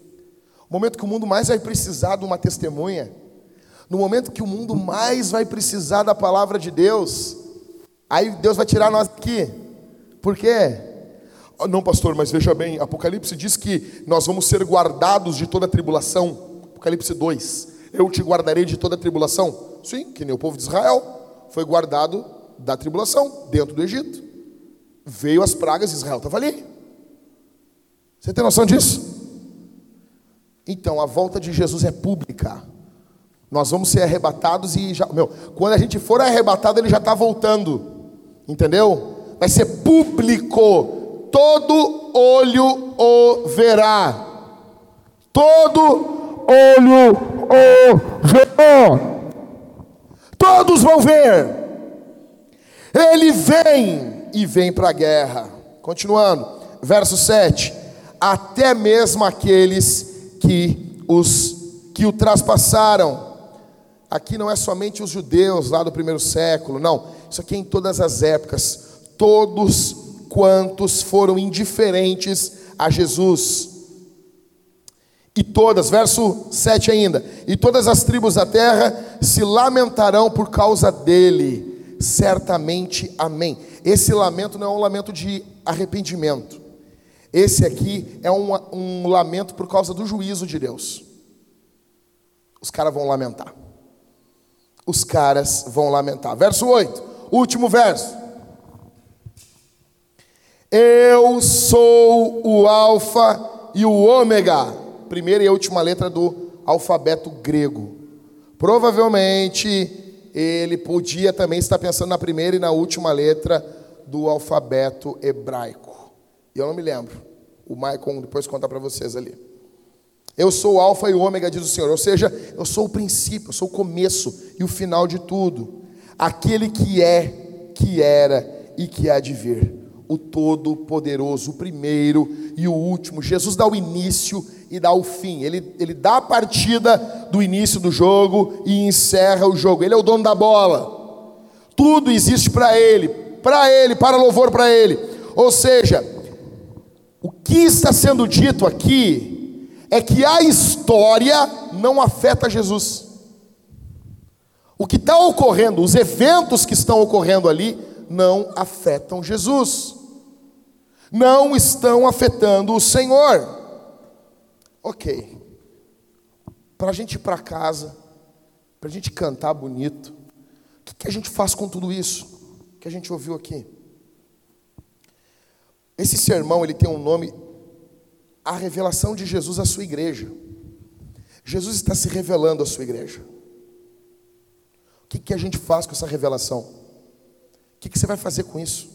momento que o mundo mais vai precisar de uma testemunha, no momento que o mundo mais vai precisar da palavra de Deus, aí Deus vai tirar nós aqui. Por quê? Ah, não, pastor, mas veja bem, Apocalipse diz que nós vamos ser guardados de toda tribulação. Apocalipse 2. Eu te guardarei de toda tribulação. Sim, que nem o povo de Israel foi guardado da tribulação dentro do Egito. Veio as pragas, Israel estava ali. Você tem noção disso? Então, a volta de Jesus é pública. Nós vamos ser arrebatados e já, meu, quando a gente for arrebatado, ele já está voltando. Entendeu? Vai ser público. Todo olho o verá. Todo olho o. Todos vão ver. Ele vem e vem para a guerra. Continuando, verso 7. Até mesmo aqueles que os que o traspassaram. Aqui não é somente os judeus lá do primeiro século, não. Isso aqui é em todas as épocas. Todos quantos foram indiferentes a Jesus. E todas, verso 7 ainda. E todas as tribos da terra se lamentarão por causa dele. Certamente, amém. Esse lamento não é um lamento de arrependimento. Esse aqui é um, um lamento por causa do juízo de Deus. Os caras vão lamentar. Os caras vão lamentar. Verso 8, último verso. Eu sou o Alfa e o Ômega. Primeira e última letra do alfabeto grego. Provavelmente ele podia também estar pensando na primeira e na última letra do alfabeto hebraico. Eu não me lembro. O Maicon depois conta para vocês ali. Eu sou o alfa e o ômega, diz o Senhor. Ou seja, eu sou o princípio, eu sou o começo e o final de tudo. Aquele que é, que era e que há de vir. O Todo-Poderoso, o primeiro e o último. Jesus dá o início e dá o fim. Ele, ele dá a partida do início do jogo e encerra o jogo. Ele é o dono da bola. Tudo existe para Ele, para Ele, para louvor para Ele. Ou seja, o que está sendo dito aqui é que a história não afeta Jesus. O que está ocorrendo, os eventos que estão ocorrendo ali, não afetam Jesus, não estão afetando o Senhor. Ok, para a gente ir para casa, para a gente cantar bonito, o que, que a gente faz com tudo isso que a gente ouviu aqui? Esse sermão ele tem um nome, a revelação de Jesus à sua igreja. Jesus está se revelando à sua igreja. O que, que a gente faz com essa revelação? O que, que você vai fazer com isso?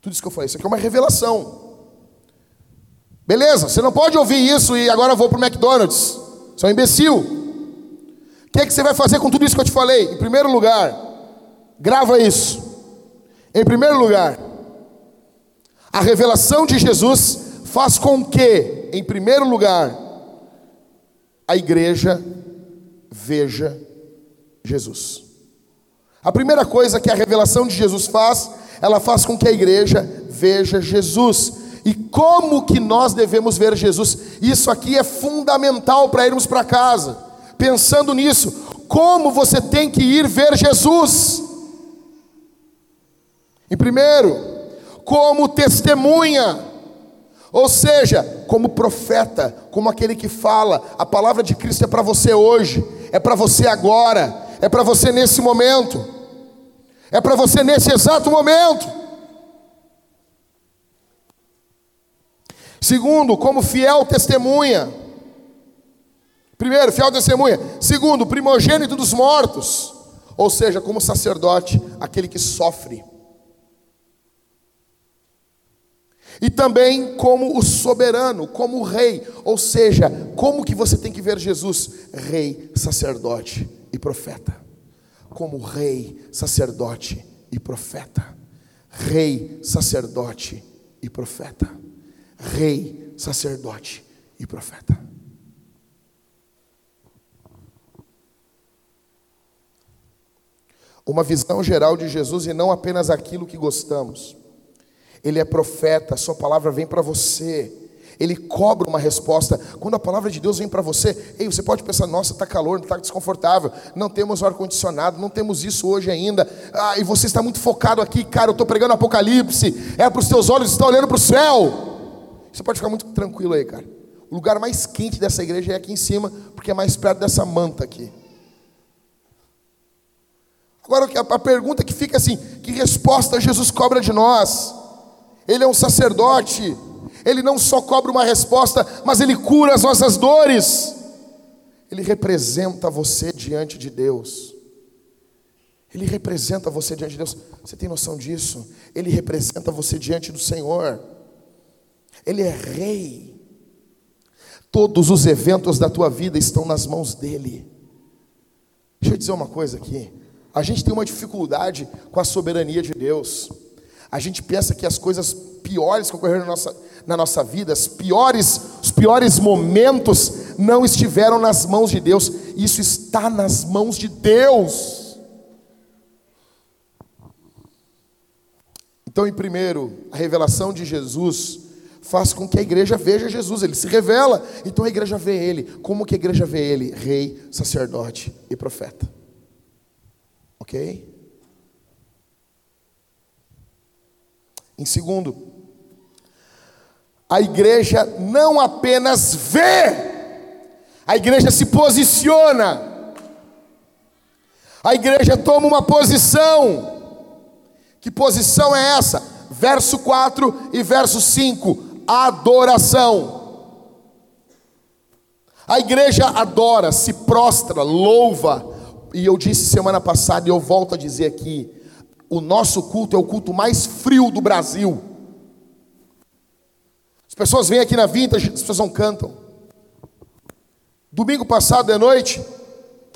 Tudo isso que eu falei, isso aqui é uma revelação. Beleza, você não pode ouvir isso e agora vou para o McDonald's. Você é um imbecil. O que, que você vai fazer com tudo isso que eu te falei? Em primeiro lugar, grava isso. Em primeiro lugar, a revelação de Jesus faz com que, em primeiro lugar, a igreja veja Jesus. A primeira coisa que a revelação de Jesus faz, ela faz com que a igreja veja Jesus. E como que nós devemos ver Jesus? Isso aqui é fundamental para irmos para casa. Pensando nisso, como você tem que ir ver Jesus? Em primeiro, como testemunha, ou seja, como profeta, como aquele que fala, a palavra de Cristo é para você hoje, é para você agora, é para você nesse momento, é para você nesse exato momento. Segundo, como fiel testemunha. Primeiro, fiel testemunha. Segundo, primogênito dos mortos. Ou seja, como sacerdote, aquele que sofre. E também como o soberano, como o rei, ou seja, como que você tem que ver Jesus? Rei, sacerdote e profeta. Como rei, sacerdote e profeta. Rei, sacerdote e profeta. Rei, sacerdote e profeta. Uma visão geral de Jesus e não apenas aquilo que gostamos. Ele é profeta, sua palavra vem para você. Ele cobra uma resposta. Quando a palavra de Deus vem para você, ei, você pode pensar, nossa, está calor, está desconfortável, não temos ar-condicionado, não temos isso hoje ainda. Ah, e você está muito focado aqui, cara, eu estou pregando Apocalipse, é para os teus olhos, está olhando para o céu. Você pode ficar muito tranquilo aí, cara. O lugar mais quente dessa igreja é aqui em cima, porque é mais perto dessa manta aqui. Agora a pergunta que fica assim: que resposta Jesus cobra de nós? Ele é um sacerdote. Ele não só cobra uma resposta, mas ele cura as nossas dores. Ele representa você diante de Deus. Ele representa você diante de Deus. Você tem noção disso? Ele representa você diante do Senhor. Ele é rei. Todos os eventos da tua vida estão nas mãos dele. Deixa eu dizer uma coisa aqui. A gente tem uma dificuldade com a soberania de Deus. A gente pensa que as coisas piores que ocorreram na nossa, na nossa vida, as piores, os piores momentos, não estiveram nas mãos de Deus. Isso está nas mãos de Deus. Então, em primeiro, a revelação de Jesus faz com que a igreja veja Jesus, ele se revela, então a igreja vê ele. Como que a igreja vê ele? Rei, sacerdote e profeta. Ok? Em segundo, a igreja não apenas vê, a igreja se posiciona. A igreja toma uma posição. Que posição é essa? Verso 4 e verso 5: adoração. A igreja adora, se prostra, louva. E eu disse semana passada, e eu volto a dizer aqui: o nosso culto é o culto mais frio do Brasil. As pessoas vêm aqui na Vintage, as pessoas não cantam. Domingo passado de noite,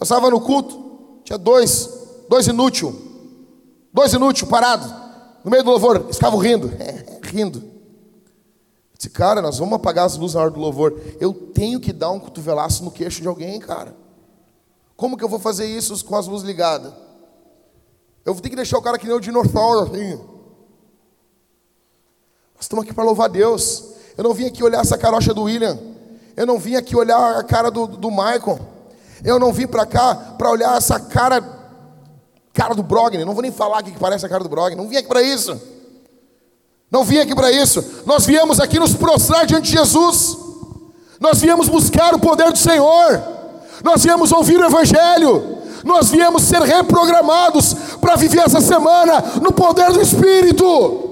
estava no culto, tinha dois, dois inútil, dois inútil parado no meio do louvor, eles ficavam rindo, rindo. Disse, cara, nós vamos apagar as luzes na hora do louvor. Eu tenho que dar um cotovelaço no queixo de alguém, cara. Como que eu vou fazer isso com as luzes ligadas? Eu vou ter que deixar o cara que nem o dinossauro assim. Nós estamos aqui para louvar Deus. Eu não vim aqui olhar essa carocha do William. Eu não vim aqui olhar a cara do, do Michael. Eu não vim para cá para olhar essa cara, cara do Brogni. Não vou nem falar que parece a cara do Brogni. Não vim aqui para isso. Não vim aqui para isso. Nós viemos aqui nos prostrar diante de Jesus. Nós viemos buscar o poder do Senhor. Nós viemos ouvir o Evangelho. Nós viemos ser reprogramados para viver essa semana no poder do Espírito.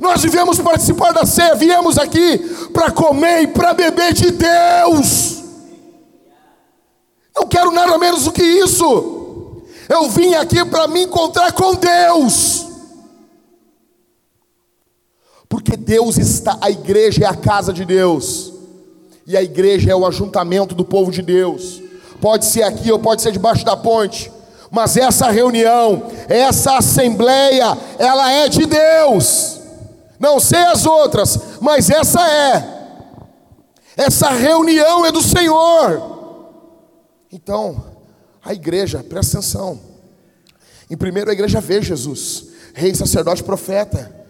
Nós viemos participar da ceia, viemos aqui para comer e para beber de Deus. Não quero nada menos do que isso. Eu vim aqui para me encontrar com Deus. Porque Deus está, a igreja é a casa de Deus. E a igreja é o ajuntamento do povo de Deus. Pode ser aqui ou pode ser debaixo da ponte. Mas essa reunião, essa assembleia, ela é de Deus. Não sei as outras, mas essa é. Essa reunião é do Senhor. Então, a igreja, presta atenção. Em primeiro, a igreja vê Jesus, rei, sacerdote, profeta.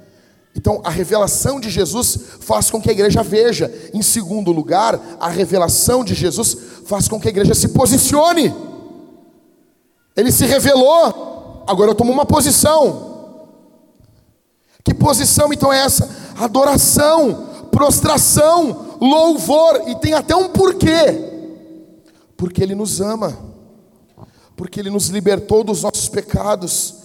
Então, a revelação de Jesus faz com que a igreja veja. Em segundo lugar, a revelação de Jesus faz com que a igreja se posicione. Ele se revelou, agora eu tomo uma posição. Que posição então é essa? Adoração, prostração, louvor, e tem até um porquê. Porque Ele nos ama, porque Ele nos libertou dos nossos pecados,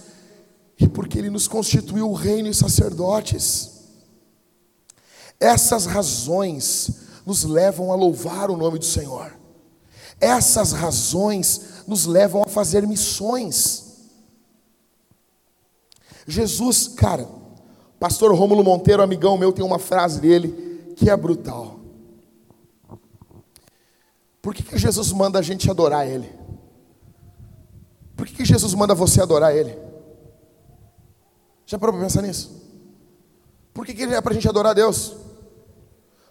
e porque Ele nos constituiu reino e sacerdotes. Essas razões nos levam a louvar o nome do Senhor, essas razões nos levam a fazer missões. Jesus, cara, pastor Rômulo Monteiro, amigão meu, tem uma frase dele que é brutal. Por que, que Jesus manda a gente adorar Ele? Por que, que Jesus manda você adorar Ele? Já parou para pensar nisso? Por que, que é para a gente adorar Deus?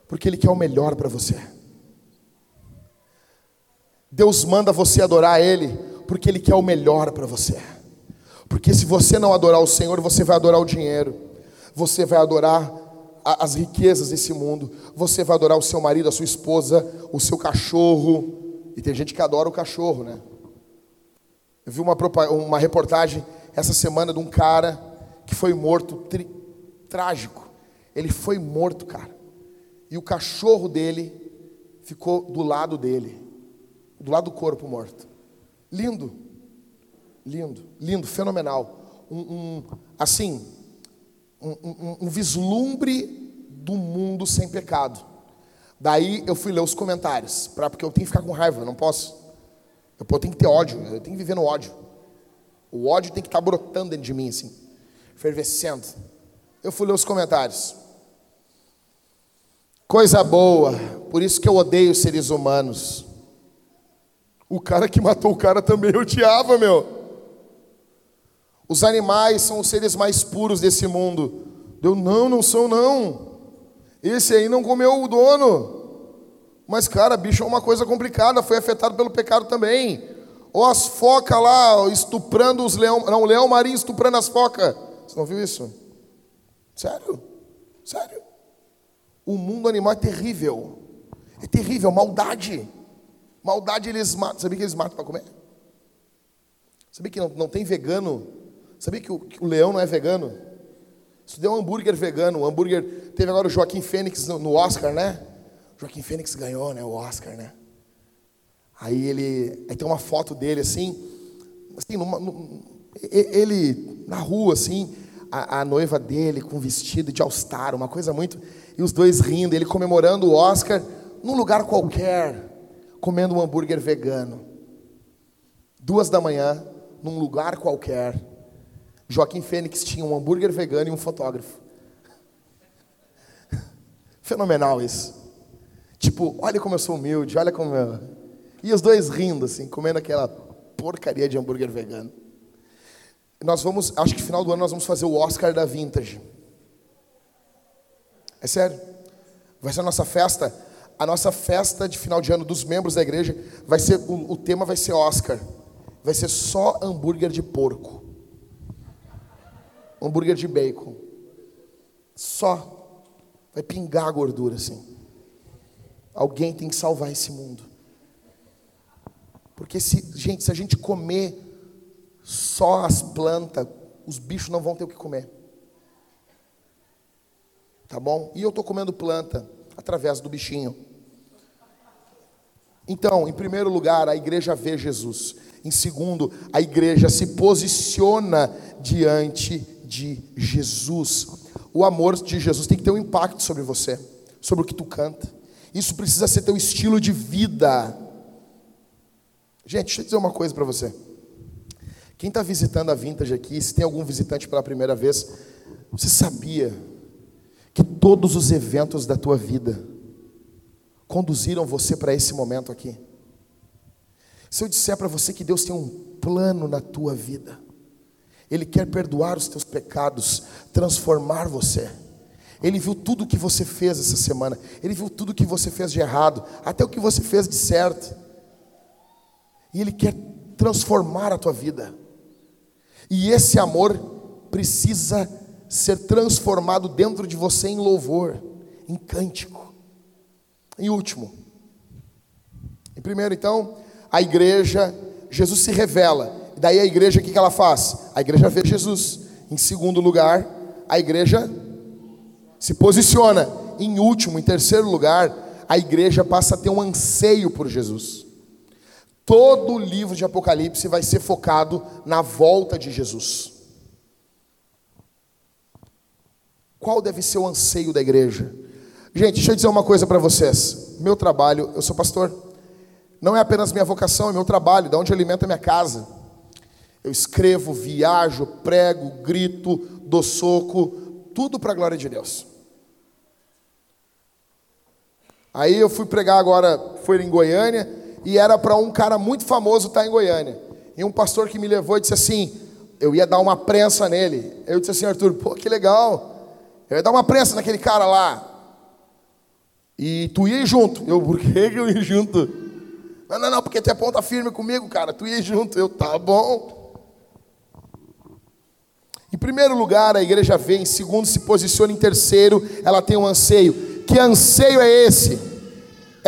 Porque Ele quer o melhor para você. Deus manda você adorar Ele, porque Ele quer o melhor para você. Porque se você não adorar o Senhor, você vai adorar o dinheiro, você vai adorar as riquezas desse mundo, você vai adorar o seu marido, a sua esposa, o seu cachorro, e tem gente que adora o cachorro, né? Eu vi uma, uma reportagem essa semana de um cara que foi morto, tri, trágico. Ele foi morto, cara. E o cachorro dele ficou do lado dele, do lado do corpo morto. Lindo, lindo, lindo, fenomenal. Um, um assim, um, um, um vislumbre do mundo sem pecado. Daí eu fui ler os comentários, pra, porque eu tenho que ficar com raiva, eu não posso. Eu, eu tenho que ter ódio, eu tenho que viver no ódio. O ódio tem que estar tá brotando dentro de mim, assim, fervescendo. Eu fui ler os comentários. Coisa boa, por isso que eu odeio seres humanos. O cara que matou o cara também odiava, meu. Os animais são os seres mais puros desse mundo. Eu não, não são não. Esse aí não comeu o dono. Mas, cara, bicho é uma coisa complicada, foi afetado pelo pecado também. Ou as focas lá estuprando os leão, não, o leão marinho estuprando as focas. Você não viu isso? Sério? Sério? O mundo animal é terrível. É terrível, maldade. Maldade eles matam. Sabia que eles matam para comer? Sabia que não, não tem vegano Sabia que o, que o leão não é vegano? Isso deu um hambúrguer vegano. O hambúrguer. Teve agora o Joaquim Fênix no, no Oscar, né? Joaquim Fênix ganhou, né? O Oscar, né? Aí ele. Aí tem uma foto dele assim. assim numa, numa, ele na rua, assim. A, a, noiva dele com vestido de all-star, uma coisa muito. E os dois rindo, ele comemorando o Oscar num lugar qualquer. comendo um hambúrguer vegano. Duas da manhã, num lugar qualquer. Joaquim Fênix tinha um hambúrguer vegano e um fotógrafo. Fenomenal isso. Tipo, olha como eu sou humilde, olha como eu. E os dois rindo, assim, comendo aquela porcaria de hambúrguer vegano. Nós vamos, acho que final do ano nós vamos fazer o Oscar da Vintage. É sério. Vai ser a nossa festa. A nossa festa de final de ano dos membros da igreja vai ser o, o tema vai ser Oscar. Vai ser só hambúrguer de porco. Hambúrguer de bacon. Só. Vai pingar a gordura assim. Alguém tem que salvar esse mundo. Porque se, gente, se a gente comer só as plantas, os bichos não vão ter o que comer. Tá bom? E eu estou comendo planta através do bichinho. Então, em primeiro lugar, a igreja vê Jesus. Em segundo, a igreja se posiciona diante de Jesus. O amor de Jesus tem que ter um impacto sobre você, sobre o que tu canta. Isso precisa ser teu estilo de vida. Gente, deixa eu dizer uma coisa para você. Quem está visitando a Vintage aqui, se tem algum visitante pela primeira vez, você sabia que todos os eventos da tua vida conduziram você para esse momento aqui? Se eu disser para você que Deus tem um plano na tua vida, Ele quer perdoar os teus pecados, transformar você. Ele viu tudo o que você fez essa semana, Ele viu tudo o que você fez de errado, até o que você fez de certo, e Ele quer transformar a tua vida. E esse amor precisa ser transformado dentro de você em louvor, em cântico. Em último, em primeiro, então, a igreja, Jesus se revela. E daí a igreja, o que ela faz? A igreja vê Jesus. Em segundo lugar, a igreja se posiciona. Em último, em terceiro lugar, a igreja passa a ter um anseio por Jesus. Todo o livro de Apocalipse vai ser focado na volta de Jesus. Qual deve ser o anseio da igreja? Gente, deixa eu dizer uma coisa para vocês. Meu trabalho, eu sou pastor. Não é apenas minha vocação, é meu trabalho, de onde alimenta minha casa. Eu escrevo, viajo, prego, grito, dou soco, tudo para a glória de Deus. Aí eu fui pregar agora, foi em Goiânia, e era para um cara muito famoso estar tá em Goiânia. E um pastor que me levou e disse assim: eu ia dar uma prensa nele. Eu disse assim, Arthur, pô, que legal. Eu ia dar uma prensa naquele cara lá. E tu ia junto. Eu, por que eu ia junto? Não, não, não, porque tu é ponta firme comigo, cara. Tu ia junto. Eu, tá bom. Em primeiro lugar, a igreja vem. Em segundo, se posiciona. Em terceiro, ela tem um anseio. Que anseio é esse?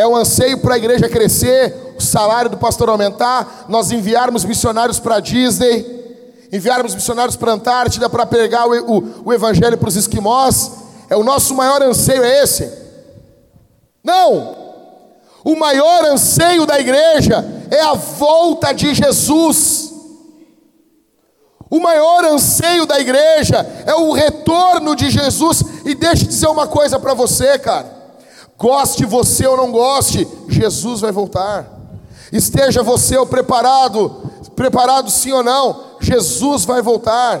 É um anseio para a igreja crescer, o salário do pastor aumentar, nós enviarmos missionários para Disney, enviarmos missionários para a Antártida para pregar o, o, o evangelho para os esquimós. É o nosso maior anseio é esse? Não! O maior anseio da igreja é a volta de Jesus. O maior anseio da igreja é o retorno de Jesus. E deixa eu dizer uma coisa para você, cara. Goste você ou não goste, Jesus vai voltar. Esteja você ou preparado, preparado sim ou não, Jesus vai voltar.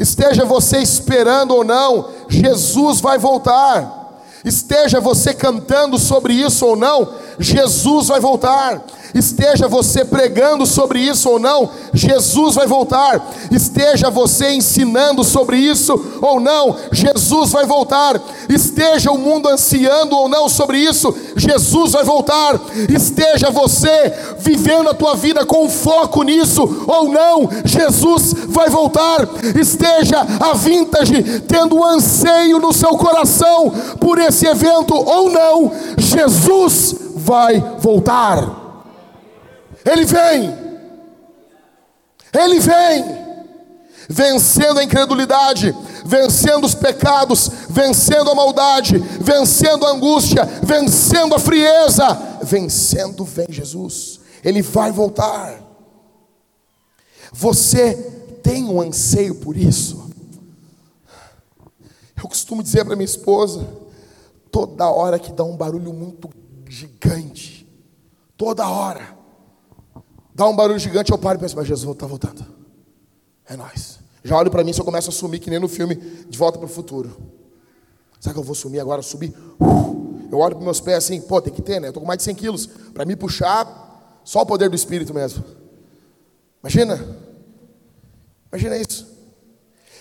Esteja você esperando ou não, Jesus vai voltar. Esteja você cantando sobre isso ou não, Jesus vai voltar. Esteja você pregando sobre isso ou não, Jesus vai voltar. Esteja você ensinando sobre isso ou não, Jesus vai voltar. Esteja o mundo ansiando ou não sobre isso, Jesus vai voltar. Esteja você vivendo a tua vida com foco nisso ou não, Jesus vai voltar. Esteja a vintage tendo um anseio no seu coração por esse evento ou não, Jesus vai voltar. Ele vem, Ele vem, vencendo a incredulidade, vencendo os pecados, vencendo a maldade, vencendo a angústia, vencendo a frieza, vencendo vem Jesus, Ele vai voltar. Você tem um anseio por isso? Eu costumo dizer para minha esposa, toda hora que dá um barulho muito gigante, Toda hora. Dá um barulho gigante, eu paro e penso, mas Jesus está voltando. É nós. Já olho para mim, se eu começo a sumir, que nem no filme De Volta para o Futuro. Será que eu vou sumir agora? Subir? Eu olho para meus pés assim, pô, tem que ter, né? Eu tô com mais de 100 quilos. Para me puxar, só o poder do Espírito mesmo. Imagina. Imagina isso.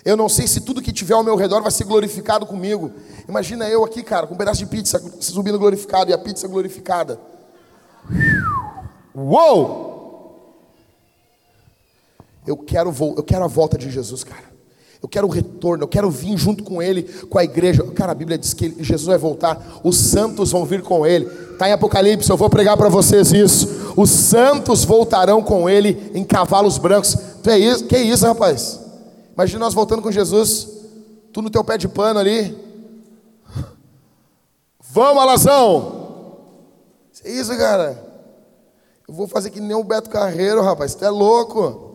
Eu não sei se tudo que tiver ao meu redor vai ser glorificado comigo. Imagina eu aqui, cara, com um pedaço de pizza subindo glorificado e a pizza glorificada. Uou! Eu quero, eu quero a volta de Jesus, cara. Eu quero o retorno, eu quero vir junto com Ele, com a igreja. Cara, a Bíblia diz que Jesus vai voltar, os santos vão vir com Ele. Está em Apocalipse, eu vou pregar para vocês isso. Os santos voltarão com Ele em cavalos brancos. Tu é isso? Que isso, rapaz? Imagina nós voltando com Jesus, tu no teu pé de pano ali. Vamos, Alazão! Que isso, cara? Eu vou fazer que nem o Beto Carreiro, rapaz. Tu é louco?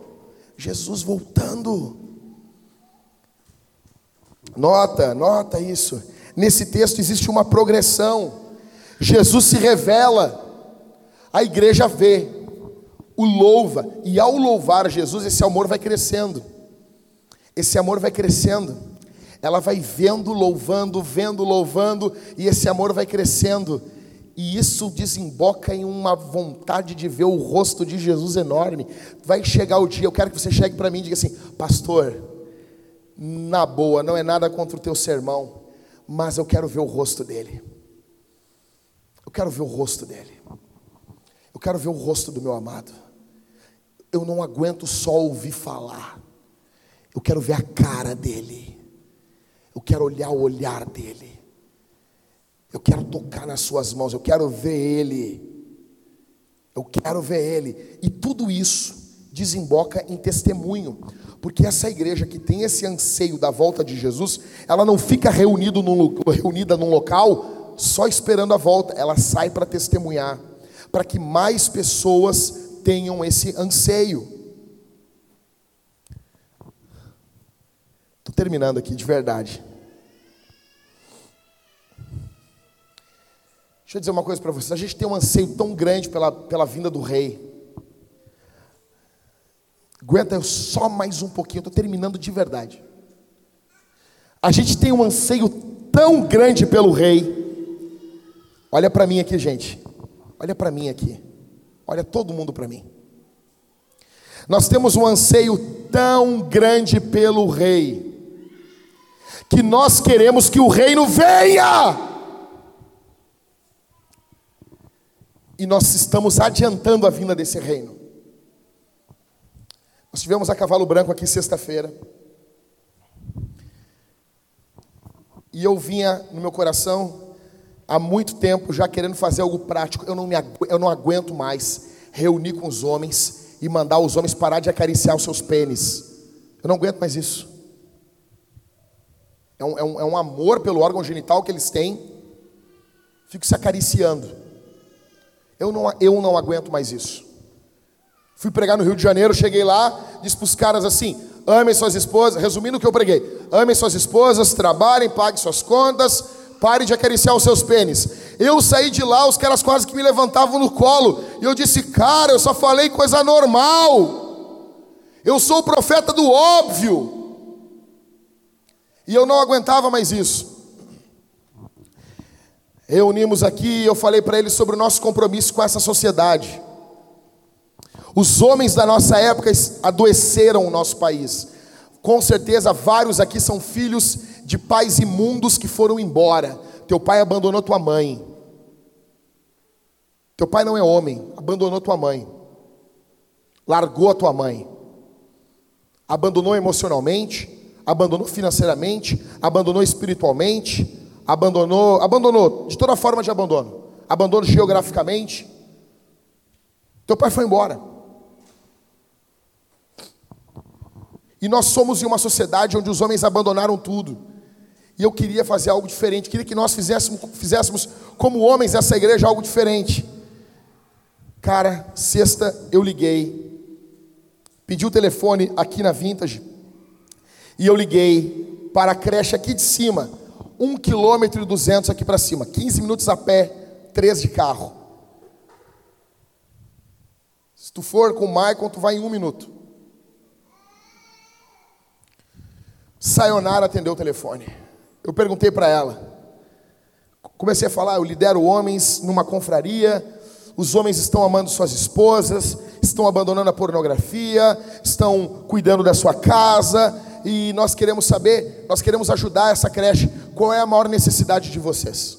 Jesus voltando. Nota, nota isso. Nesse texto existe uma progressão. Jesus se revela, a igreja vê, o louva, e ao louvar Jesus, esse amor vai crescendo. Esse amor vai crescendo. Ela vai vendo, louvando, vendo, louvando, e esse amor vai crescendo. E isso desemboca em uma vontade de ver o rosto de Jesus enorme. Vai chegar o dia, eu quero que você chegue para mim e diga assim: Pastor, na boa, não é nada contra o teu sermão, mas eu quero ver o rosto dele. Eu quero ver o rosto dele. Eu quero ver o rosto do meu amado. Eu não aguento só ouvir falar. Eu quero ver a cara dele. Eu quero olhar o olhar dele. Eu quero tocar nas suas mãos. Eu quero ver ele. Eu quero ver ele. E tudo isso desemboca em testemunho. Porque essa igreja que tem esse anseio da volta de Jesus, ela não fica reunido num, reunida num local só esperando a volta, ela sai para testemunhar, para que mais pessoas tenham esse anseio. Estou terminando aqui de verdade. Deixa eu dizer uma coisa para vocês. A gente tem um anseio tão grande pela, pela vinda do rei. Aguenta só mais um pouquinho, estou terminando de verdade. A gente tem um anseio tão grande pelo rei. Olha para mim aqui, gente. Olha para mim aqui. Olha todo mundo para mim. Nós temos um anseio tão grande pelo rei que nós queremos que o reino venha. E nós estamos adiantando a vinda desse reino. Nós tivemos a Cavalo Branco aqui sexta-feira. E eu vinha no meu coração há muito tempo já querendo fazer algo prático. Eu não, me, eu não aguento mais reunir com os homens e mandar os homens parar de acariciar os seus pênis. Eu não aguento mais isso. É um, é um, é um amor pelo órgão genital que eles têm. Fico se acariciando. Eu não, eu não aguento mais isso. Fui pregar no Rio de Janeiro, cheguei lá, disse para os caras assim: amem suas esposas, resumindo o que eu preguei: amem suas esposas, trabalhem, paguem suas contas, pare de acariciar os seus pênis. Eu saí de lá, os caras quase que me levantavam no colo, e eu disse: cara, eu só falei coisa normal, eu sou o profeta do óbvio, e eu não aguentava mais isso. Reunimos aqui, eu falei para eles sobre o nosso compromisso com essa sociedade. Os homens da nossa época adoeceram o nosso país. Com certeza, vários aqui são filhos de pais imundos que foram embora. Teu pai abandonou tua mãe. Teu pai não é homem, abandonou tua mãe. Largou a tua mãe. Abandonou emocionalmente, abandonou financeiramente, abandonou espiritualmente, abandonou, abandonou de toda forma de abandono. Abandono geograficamente. Teu pai foi embora. E nós somos em uma sociedade onde os homens abandonaram tudo. E eu queria fazer algo diferente, queria que nós fizéssemos, fizéssemos como homens dessa igreja algo diferente. Cara, sexta eu liguei, pedi o telefone aqui na Vintage, e eu liguei para a creche aqui de cima, um quilômetro e duzentos aqui para cima, 15 minutos a pé, três de carro. Se tu for com o Maicon, tu vai em um minuto. Sayonara atendeu o telefone. Eu perguntei para ela. Comecei a falar, eu lidero homens numa confraria. Os homens estão amando suas esposas, estão abandonando a pornografia, estão cuidando da sua casa, e nós queremos saber, nós queremos ajudar essa creche. Qual é a maior necessidade de vocês?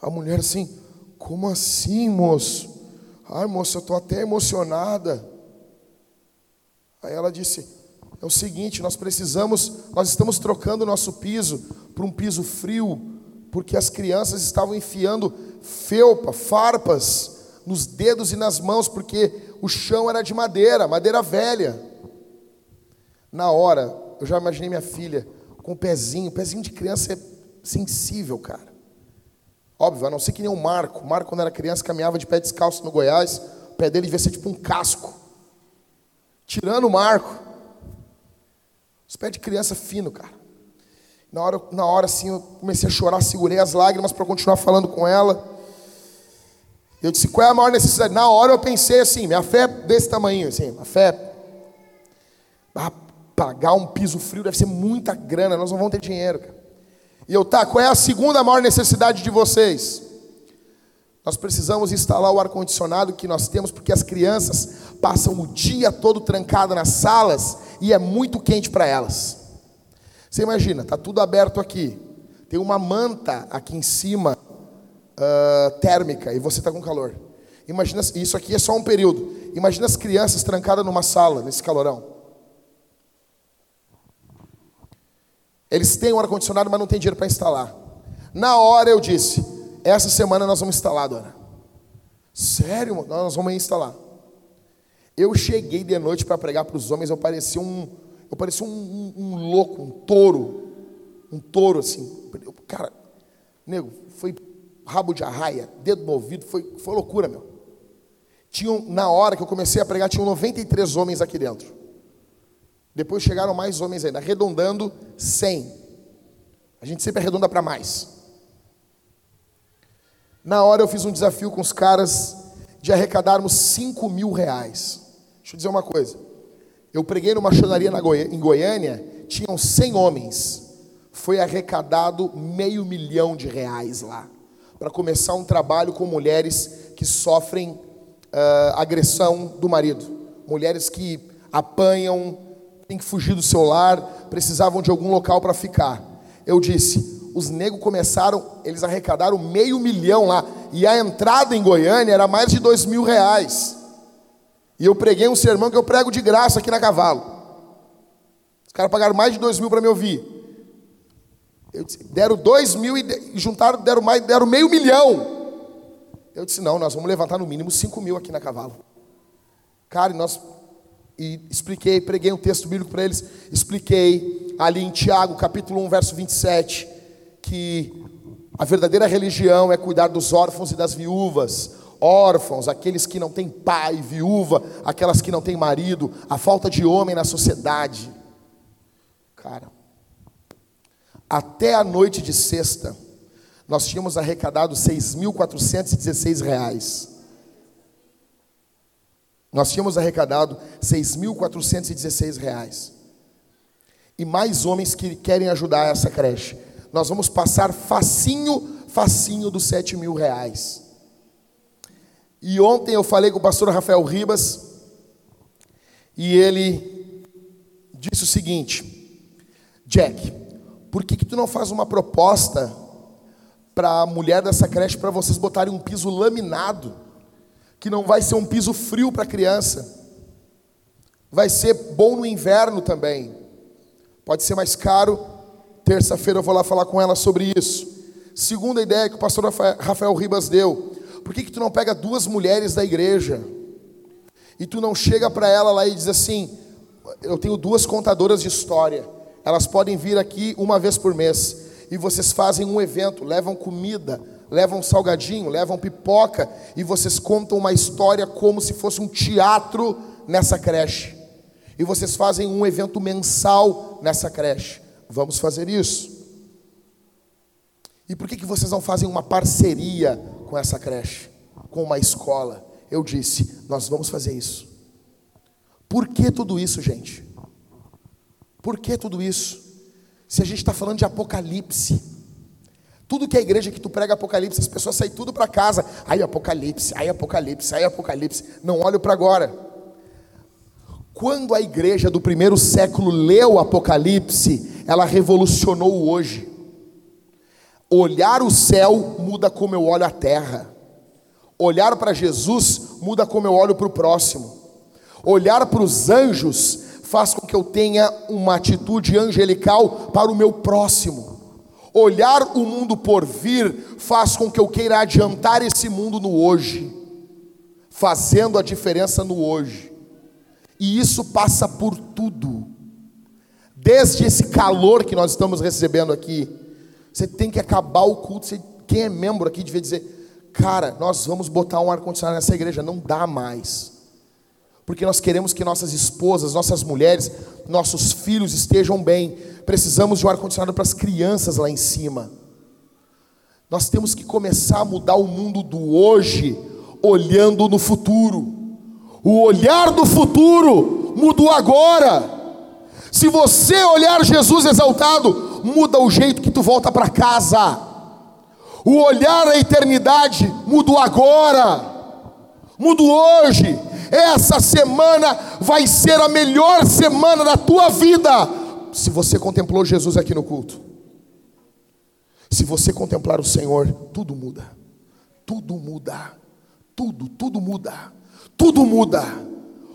A mulher assim, como assim, moço? Ai, moço, eu estou até emocionada. Aí ela disse: é o seguinte, nós precisamos, nós estamos trocando o nosso piso por um piso frio, porque as crianças estavam enfiando felpa, farpas nos dedos e nas mãos, porque o chão era de madeira, madeira velha. Na hora, eu já imaginei minha filha com o pezinho, o pezinho de criança é sensível, cara. Óbvio, a não ser que nem o Marco. O Marco, quando era criança, caminhava de pé descalço no Goiás, o pé dele devia ser tipo um casco. Tirando o Marco. Os pés de criança fino, cara. Na hora, na hora assim, eu comecei a chorar, segurei as lágrimas para continuar falando com ela. Eu disse, qual é a maior necessidade? Na hora eu pensei assim, minha fé é desse tamanho, assim, a fé. Ah, pagar um piso frio deve ser muita grana, nós não vamos ter dinheiro, cara. E eu, tá, qual é a segunda maior necessidade de vocês? Nós precisamos instalar o ar-condicionado que nós temos, porque as crianças passam o dia todo trancado nas salas e é muito quente para elas. Você imagina, tá tudo aberto aqui, tem uma manta aqui em cima uh, térmica e você está com calor. Imagina, isso aqui é só um período. Imagina as crianças trancadas numa sala nesse calorão. Eles têm um ar-condicionado, mas não tem dinheiro para instalar. Na hora eu disse: essa semana nós vamos instalar, dona. Sério, nós vamos instalar. Eu cheguei de noite para pregar para os homens, eu parecia um, eu parecia um, um, um, louco, um touro, um touro assim. Cara, nego, foi rabo de arraia, dedo no ouvido, foi, foi loucura, meu. Tinham, na hora que eu comecei a pregar, tinham 93 homens aqui dentro. Depois chegaram mais homens ainda, arredondando 100. A gente sempre arredonda para mais. Na hora eu fiz um desafio com os caras de arrecadarmos 5 mil reais. Deixa eu dizer uma coisa. Eu preguei numa machonaria em Goiânia, tinham 100 homens. Foi arrecadado meio milhão de reais lá. Para começar um trabalho com mulheres que sofrem uh, agressão do marido. Mulheres que apanham, que fugir do seu lar, precisavam de algum local para ficar. Eu disse, os negros começaram, eles arrecadaram meio milhão lá, e a entrada em Goiânia era mais de dois mil reais. E eu preguei um sermão que eu prego de graça aqui na Cavalo. Os caras pagaram mais de dois mil para me ouvir. Disse, deram dois mil e juntaram, deram mais, deram meio milhão. Eu disse, não, nós vamos levantar no mínimo cinco mil aqui na Cavalo. Cara, e nós e expliquei, preguei um texto bíblico para eles, expliquei ali em Tiago, capítulo 1, verso 27, que a verdadeira religião é cuidar dos órfãos e das viúvas, órfãos, aqueles que não têm pai, viúva, aquelas que não têm marido, a falta de homem na sociedade. Cara, até a noite de sexta, nós tínhamos arrecadado 6.416 reais. Nós tínhamos arrecadado 6.416 reais. E mais homens que querem ajudar essa creche. Nós vamos passar facinho, facinho dos 7 mil reais. E ontem eu falei com o pastor Rafael Ribas, e ele disse o seguinte: Jack, por que, que tu não faz uma proposta para a mulher dessa creche para vocês botarem um piso laminado? Que não vai ser um piso frio para a criança. Vai ser bom no inverno também. Pode ser mais caro. Terça-feira eu vou lá falar com ela sobre isso. Segunda ideia que o pastor Rafael Ribas deu. Por que, que tu não pega duas mulheres da igreja e tu não chega para ela lá e diz assim: Eu tenho duas contadoras de história. Elas podem vir aqui uma vez por mês. E vocês fazem um evento, levam comida, levam salgadinho, levam pipoca e vocês contam uma história como se fosse um teatro nessa creche. E vocês fazem um evento mensal nessa creche. Vamos fazer isso. E por que, que vocês não fazem uma parceria com essa creche, com uma escola? eu disse: Nós vamos fazer isso. Por que tudo isso, gente? Por que tudo isso? Se a gente está falando de Apocalipse, tudo que é igreja que tu prega Apocalipse, as pessoas saem tudo para casa. Aí Apocalipse, aí Apocalipse, aí Apocalipse. Não olho para agora. Quando a igreja do primeiro século leu Apocalipse, ela revolucionou hoje. Olhar o céu muda como eu olho a terra. Olhar para Jesus muda como eu olho para o próximo. Olhar para os anjos faz com que eu tenha uma atitude angelical para o meu próximo. Olhar o mundo por vir faz com que eu queira adiantar esse mundo no hoje, fazendo a diferença no hoje. E isso passa por tudo. Desde esse calor que nós estamos recebendo aqui, você tem que acabar o culto. Você, quem é membro aqui devia dizer: Cara, nós vamos botar um ar-condicionado nessa igreja. Não dá mais. Porque nós queremos que nossas esposas, nossas mulheres, nossos filhos estejam bem precisamos de um ar-condicionado para as crianças lá em cima. Nós temos que começar a mudar o mundo do hoje, olhando no futuro. O olhar do futuro mudou agora. Se você olhar Jesus exaltado, muda o jeito que tu volta para casa. O olhar à eternidade mudou agora. Muda hoje. Essa semana vai ser a melhor semana da tua vida se você contemplou Jesus aqui no culto, se você contemplar o Senhor, tudo muda. Tudo muda. Tudo, tudo muda. Tudo muda.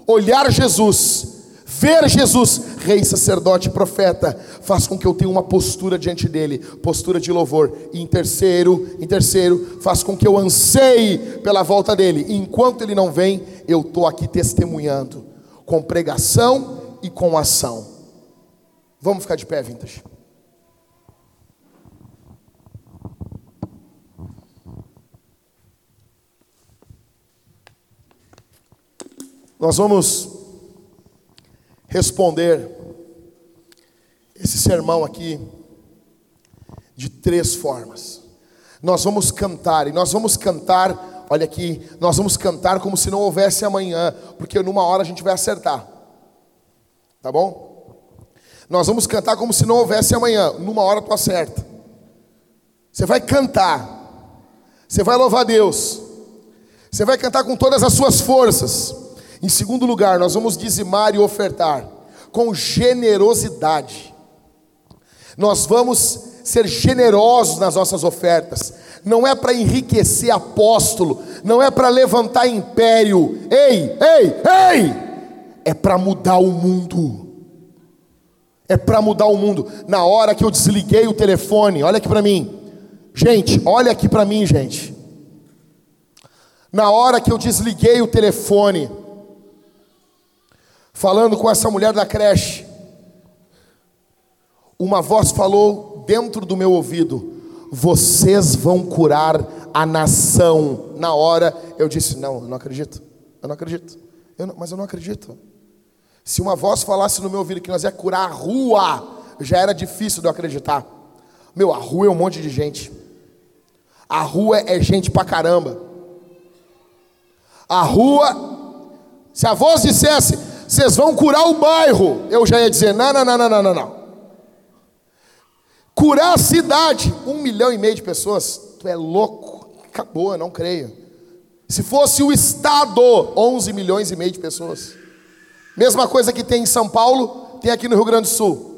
Olhar Jesus, ver Jesus, rei, sacerdote, profeta, faz com que eu tenha uma postura diante dele, postura de louvor. E em terceiro, em terceiro, faz com que eu anseie pela volta dele. E enquanto ele não vem, eu estou aqui testemunhando, com pregação e com ação. Vamos ficar de pé, Vintage. Nós vamos responder esse sermão aqui de três formas. Nós vamos cantar, e nós vamos cantar, olha aqui, nós vamos cantar como se não houvesse amanhã, porque numa hora a gente vai acertar. Tá bom? Nós vamos cantar como se não houvesse amanhã. Numa hora tu acerta. Você vai cantar. Você vai louvar Deus. Você vai cantar com todas as suas forças. Em segundo lugar, nós vamos dizimar e ofertar com generosidade. Nós vamos ser generosos nas nossas ofertas. Não é para enriquecer apóstolo, não é para levantar império. Ei, ei, ei! É para mudar o mundo é para mudar o mundo. Na hora que eu desliguei o telefone, olha aqui para mim. Gente, olha aqui para mim, gente. Na hora que eu desliguei o telefone, falando com essa mulher da creche, uma voz falou dentro do meu ouvido: Vocês vão curar a nação. Na hora eu disse: Não, eu não acredito. Eu não acredito. Eu não, mas eu não acredito. Se uma voz falasse no meu ouvido que nós ia curar a rua, já era difícil de eu acreditar. Meu, a rua é um monte de gente. A rua é gente pra caramba. A rua, se a voz dissesse, vocês vão curar o bairro, eu já ia dizer: não, não, não, não, não, não. Curar a cidade, um milhão e meio de pessoas, tu é louco, acabou, eu não creio. Se fosse o Estado, 11 milhões e meio de pessoas. Mesma coisa que tem em São Paulo, tem aqui no Rio Grande do Sul.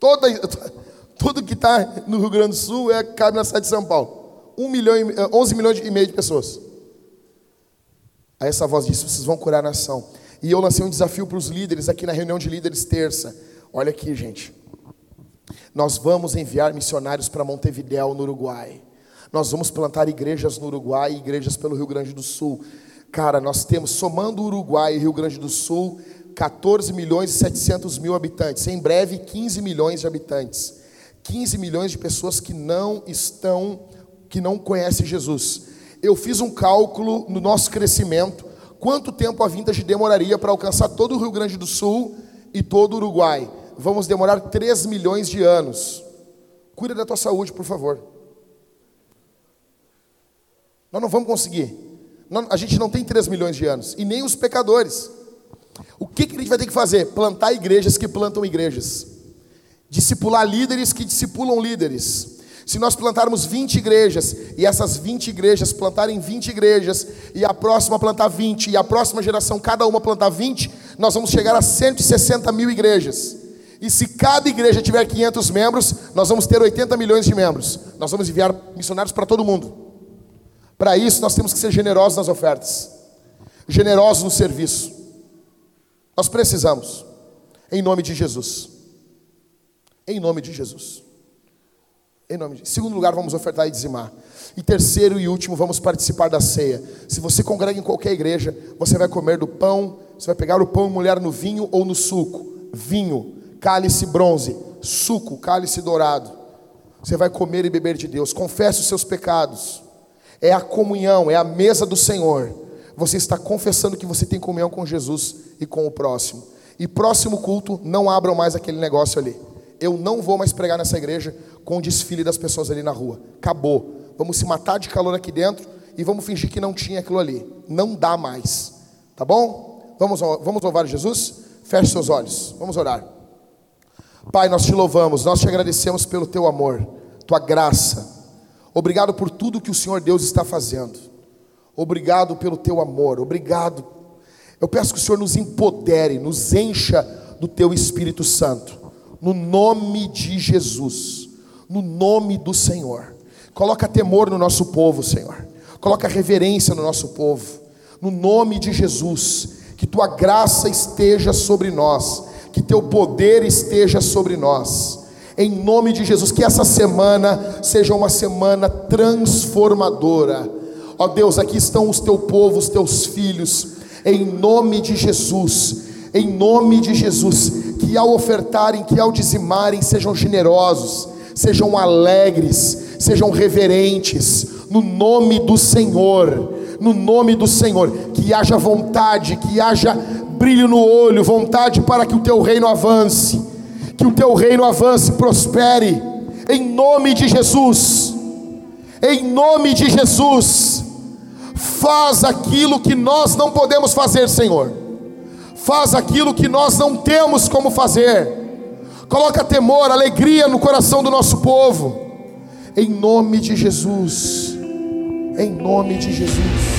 Toda, tudo que está no Rio Grande do Sul é, cabe na cidade de São Paulo. Um milhão, 11 milhões e meio de pessoas. Aí essa voz disse: vocês vão curar a nação. E eu lancei um desafio para os líderes aqui na reunião de líderes terça. Olha aqui, gente. Nós vamos enviar missionários para Montevidéu, no Uruguai. Nós vamos plantar igrejas no Uruguai e igrejas pelo Rio Grande do Sul. Cara, nós temos, somando Uruguai e Rio Grande do Sul, 14 milhões e 700 mil habitantes. Em breve, 15 milhões de habitantes. 15 milhões de pessoas que não estão, que não conhecem Jesus. Eu fiz um cálculo no nosso crescimento, quanto tempo a Vintage demoraria para alcançar todo o Rio Grande do Sul e todo o Uruguai. Vamos demorar 3 milhões de anos. Cuida da tua saúde, por favor. Nós não vamos conseguir. A gente não tem 3 milhões de anos, e nem os pecadores. O que, que a gente vai ter que fazer? Plantar igrejas que plantam igrejas, discipular líderes que discipulam líderes. Se nós plantarmos 20 igrejas, e essas 20 igrejas plantarem 20 igrejas, e a próxima plantar 20, e a próxima geração cada uma plantar 20, nós vamos chegar a 160 mil igrejas. E se cada igreja tiver 500 membros, nós vamos ter 80 milhões de membros. Nós vamos enviar missionários para todo mundo. Para isso, nós temos que ser generosos nas ofertas, generosos no serviço. Nós precisamos, em nome de Jesus. Em nome de Jesus. Em nome de... Segundo lugar, vamos ofertar e dizimar. E terceiro e último, vamos participar da ceia. Se você congrega em qualquer igreja, você vai comer do pão, você vai pegar o pão e mulher no vinho ou no suco. Vinho cálice bronze, suco, cálice dourado. Você vai comer e beber de Deus. Confesse os seus pecados. É a comunhão, é a mesa do Senhor. Você está confessando que você tem comunhão com Jesus e com o próximo. E próximo culto, não abram mais aquele negócio ali. Eu não vou mais pregar nessa igreja com o desfile das pessoas ali na rua. Acabou. Vamos se matar de calor aqui dentro e vamos fingir que não tinha aquilo ali. Não dá mais. Tá bom? Vamos, vamos louvar Jesus? Feche seus olhos. Vamos orar. Pai, nós te louvamos, nós te agradecemos pelo teu amor, tua graça. Obrigado por tudo que o Senhor Deus está fazendo. Obrigado pelo teu amor. Obrigado. Eu peço que o Senhor nos empodere, nos encha do teu Espírito Santo. No nome de Jesus. No nome do Senhor. Coloca temor no nosso povo, Senhor. Coloca reverência no nosso povo. No nome de Jesus. Que tua graça esteja sobre nós que teu poder esteja sobre nós. Em nome de Jesus, que essa semana seja uma semana transformadora. Ó Deus, aqui estão os teu povo, os teus filhos, em nome de Jesus, em nome de Jesus, que ao ofertarem, que ao dizimarem, sejam generosos, sejam alegres, sejam reverentes, no nome do Senhor, no nome do Senhor, que haja vontade, que haja brilho no olho, vontade para que o teu reino avance, que o teu reino avance, prospere, em nome de Jesus, em nome de Jesus, faz aquilo que nós não podemos fazer, Senhor, faz aquilo que nós não temos como fazer, coloca temor, alegria no coração do nosso povo, em nome de Jesus, em nome de Jesus.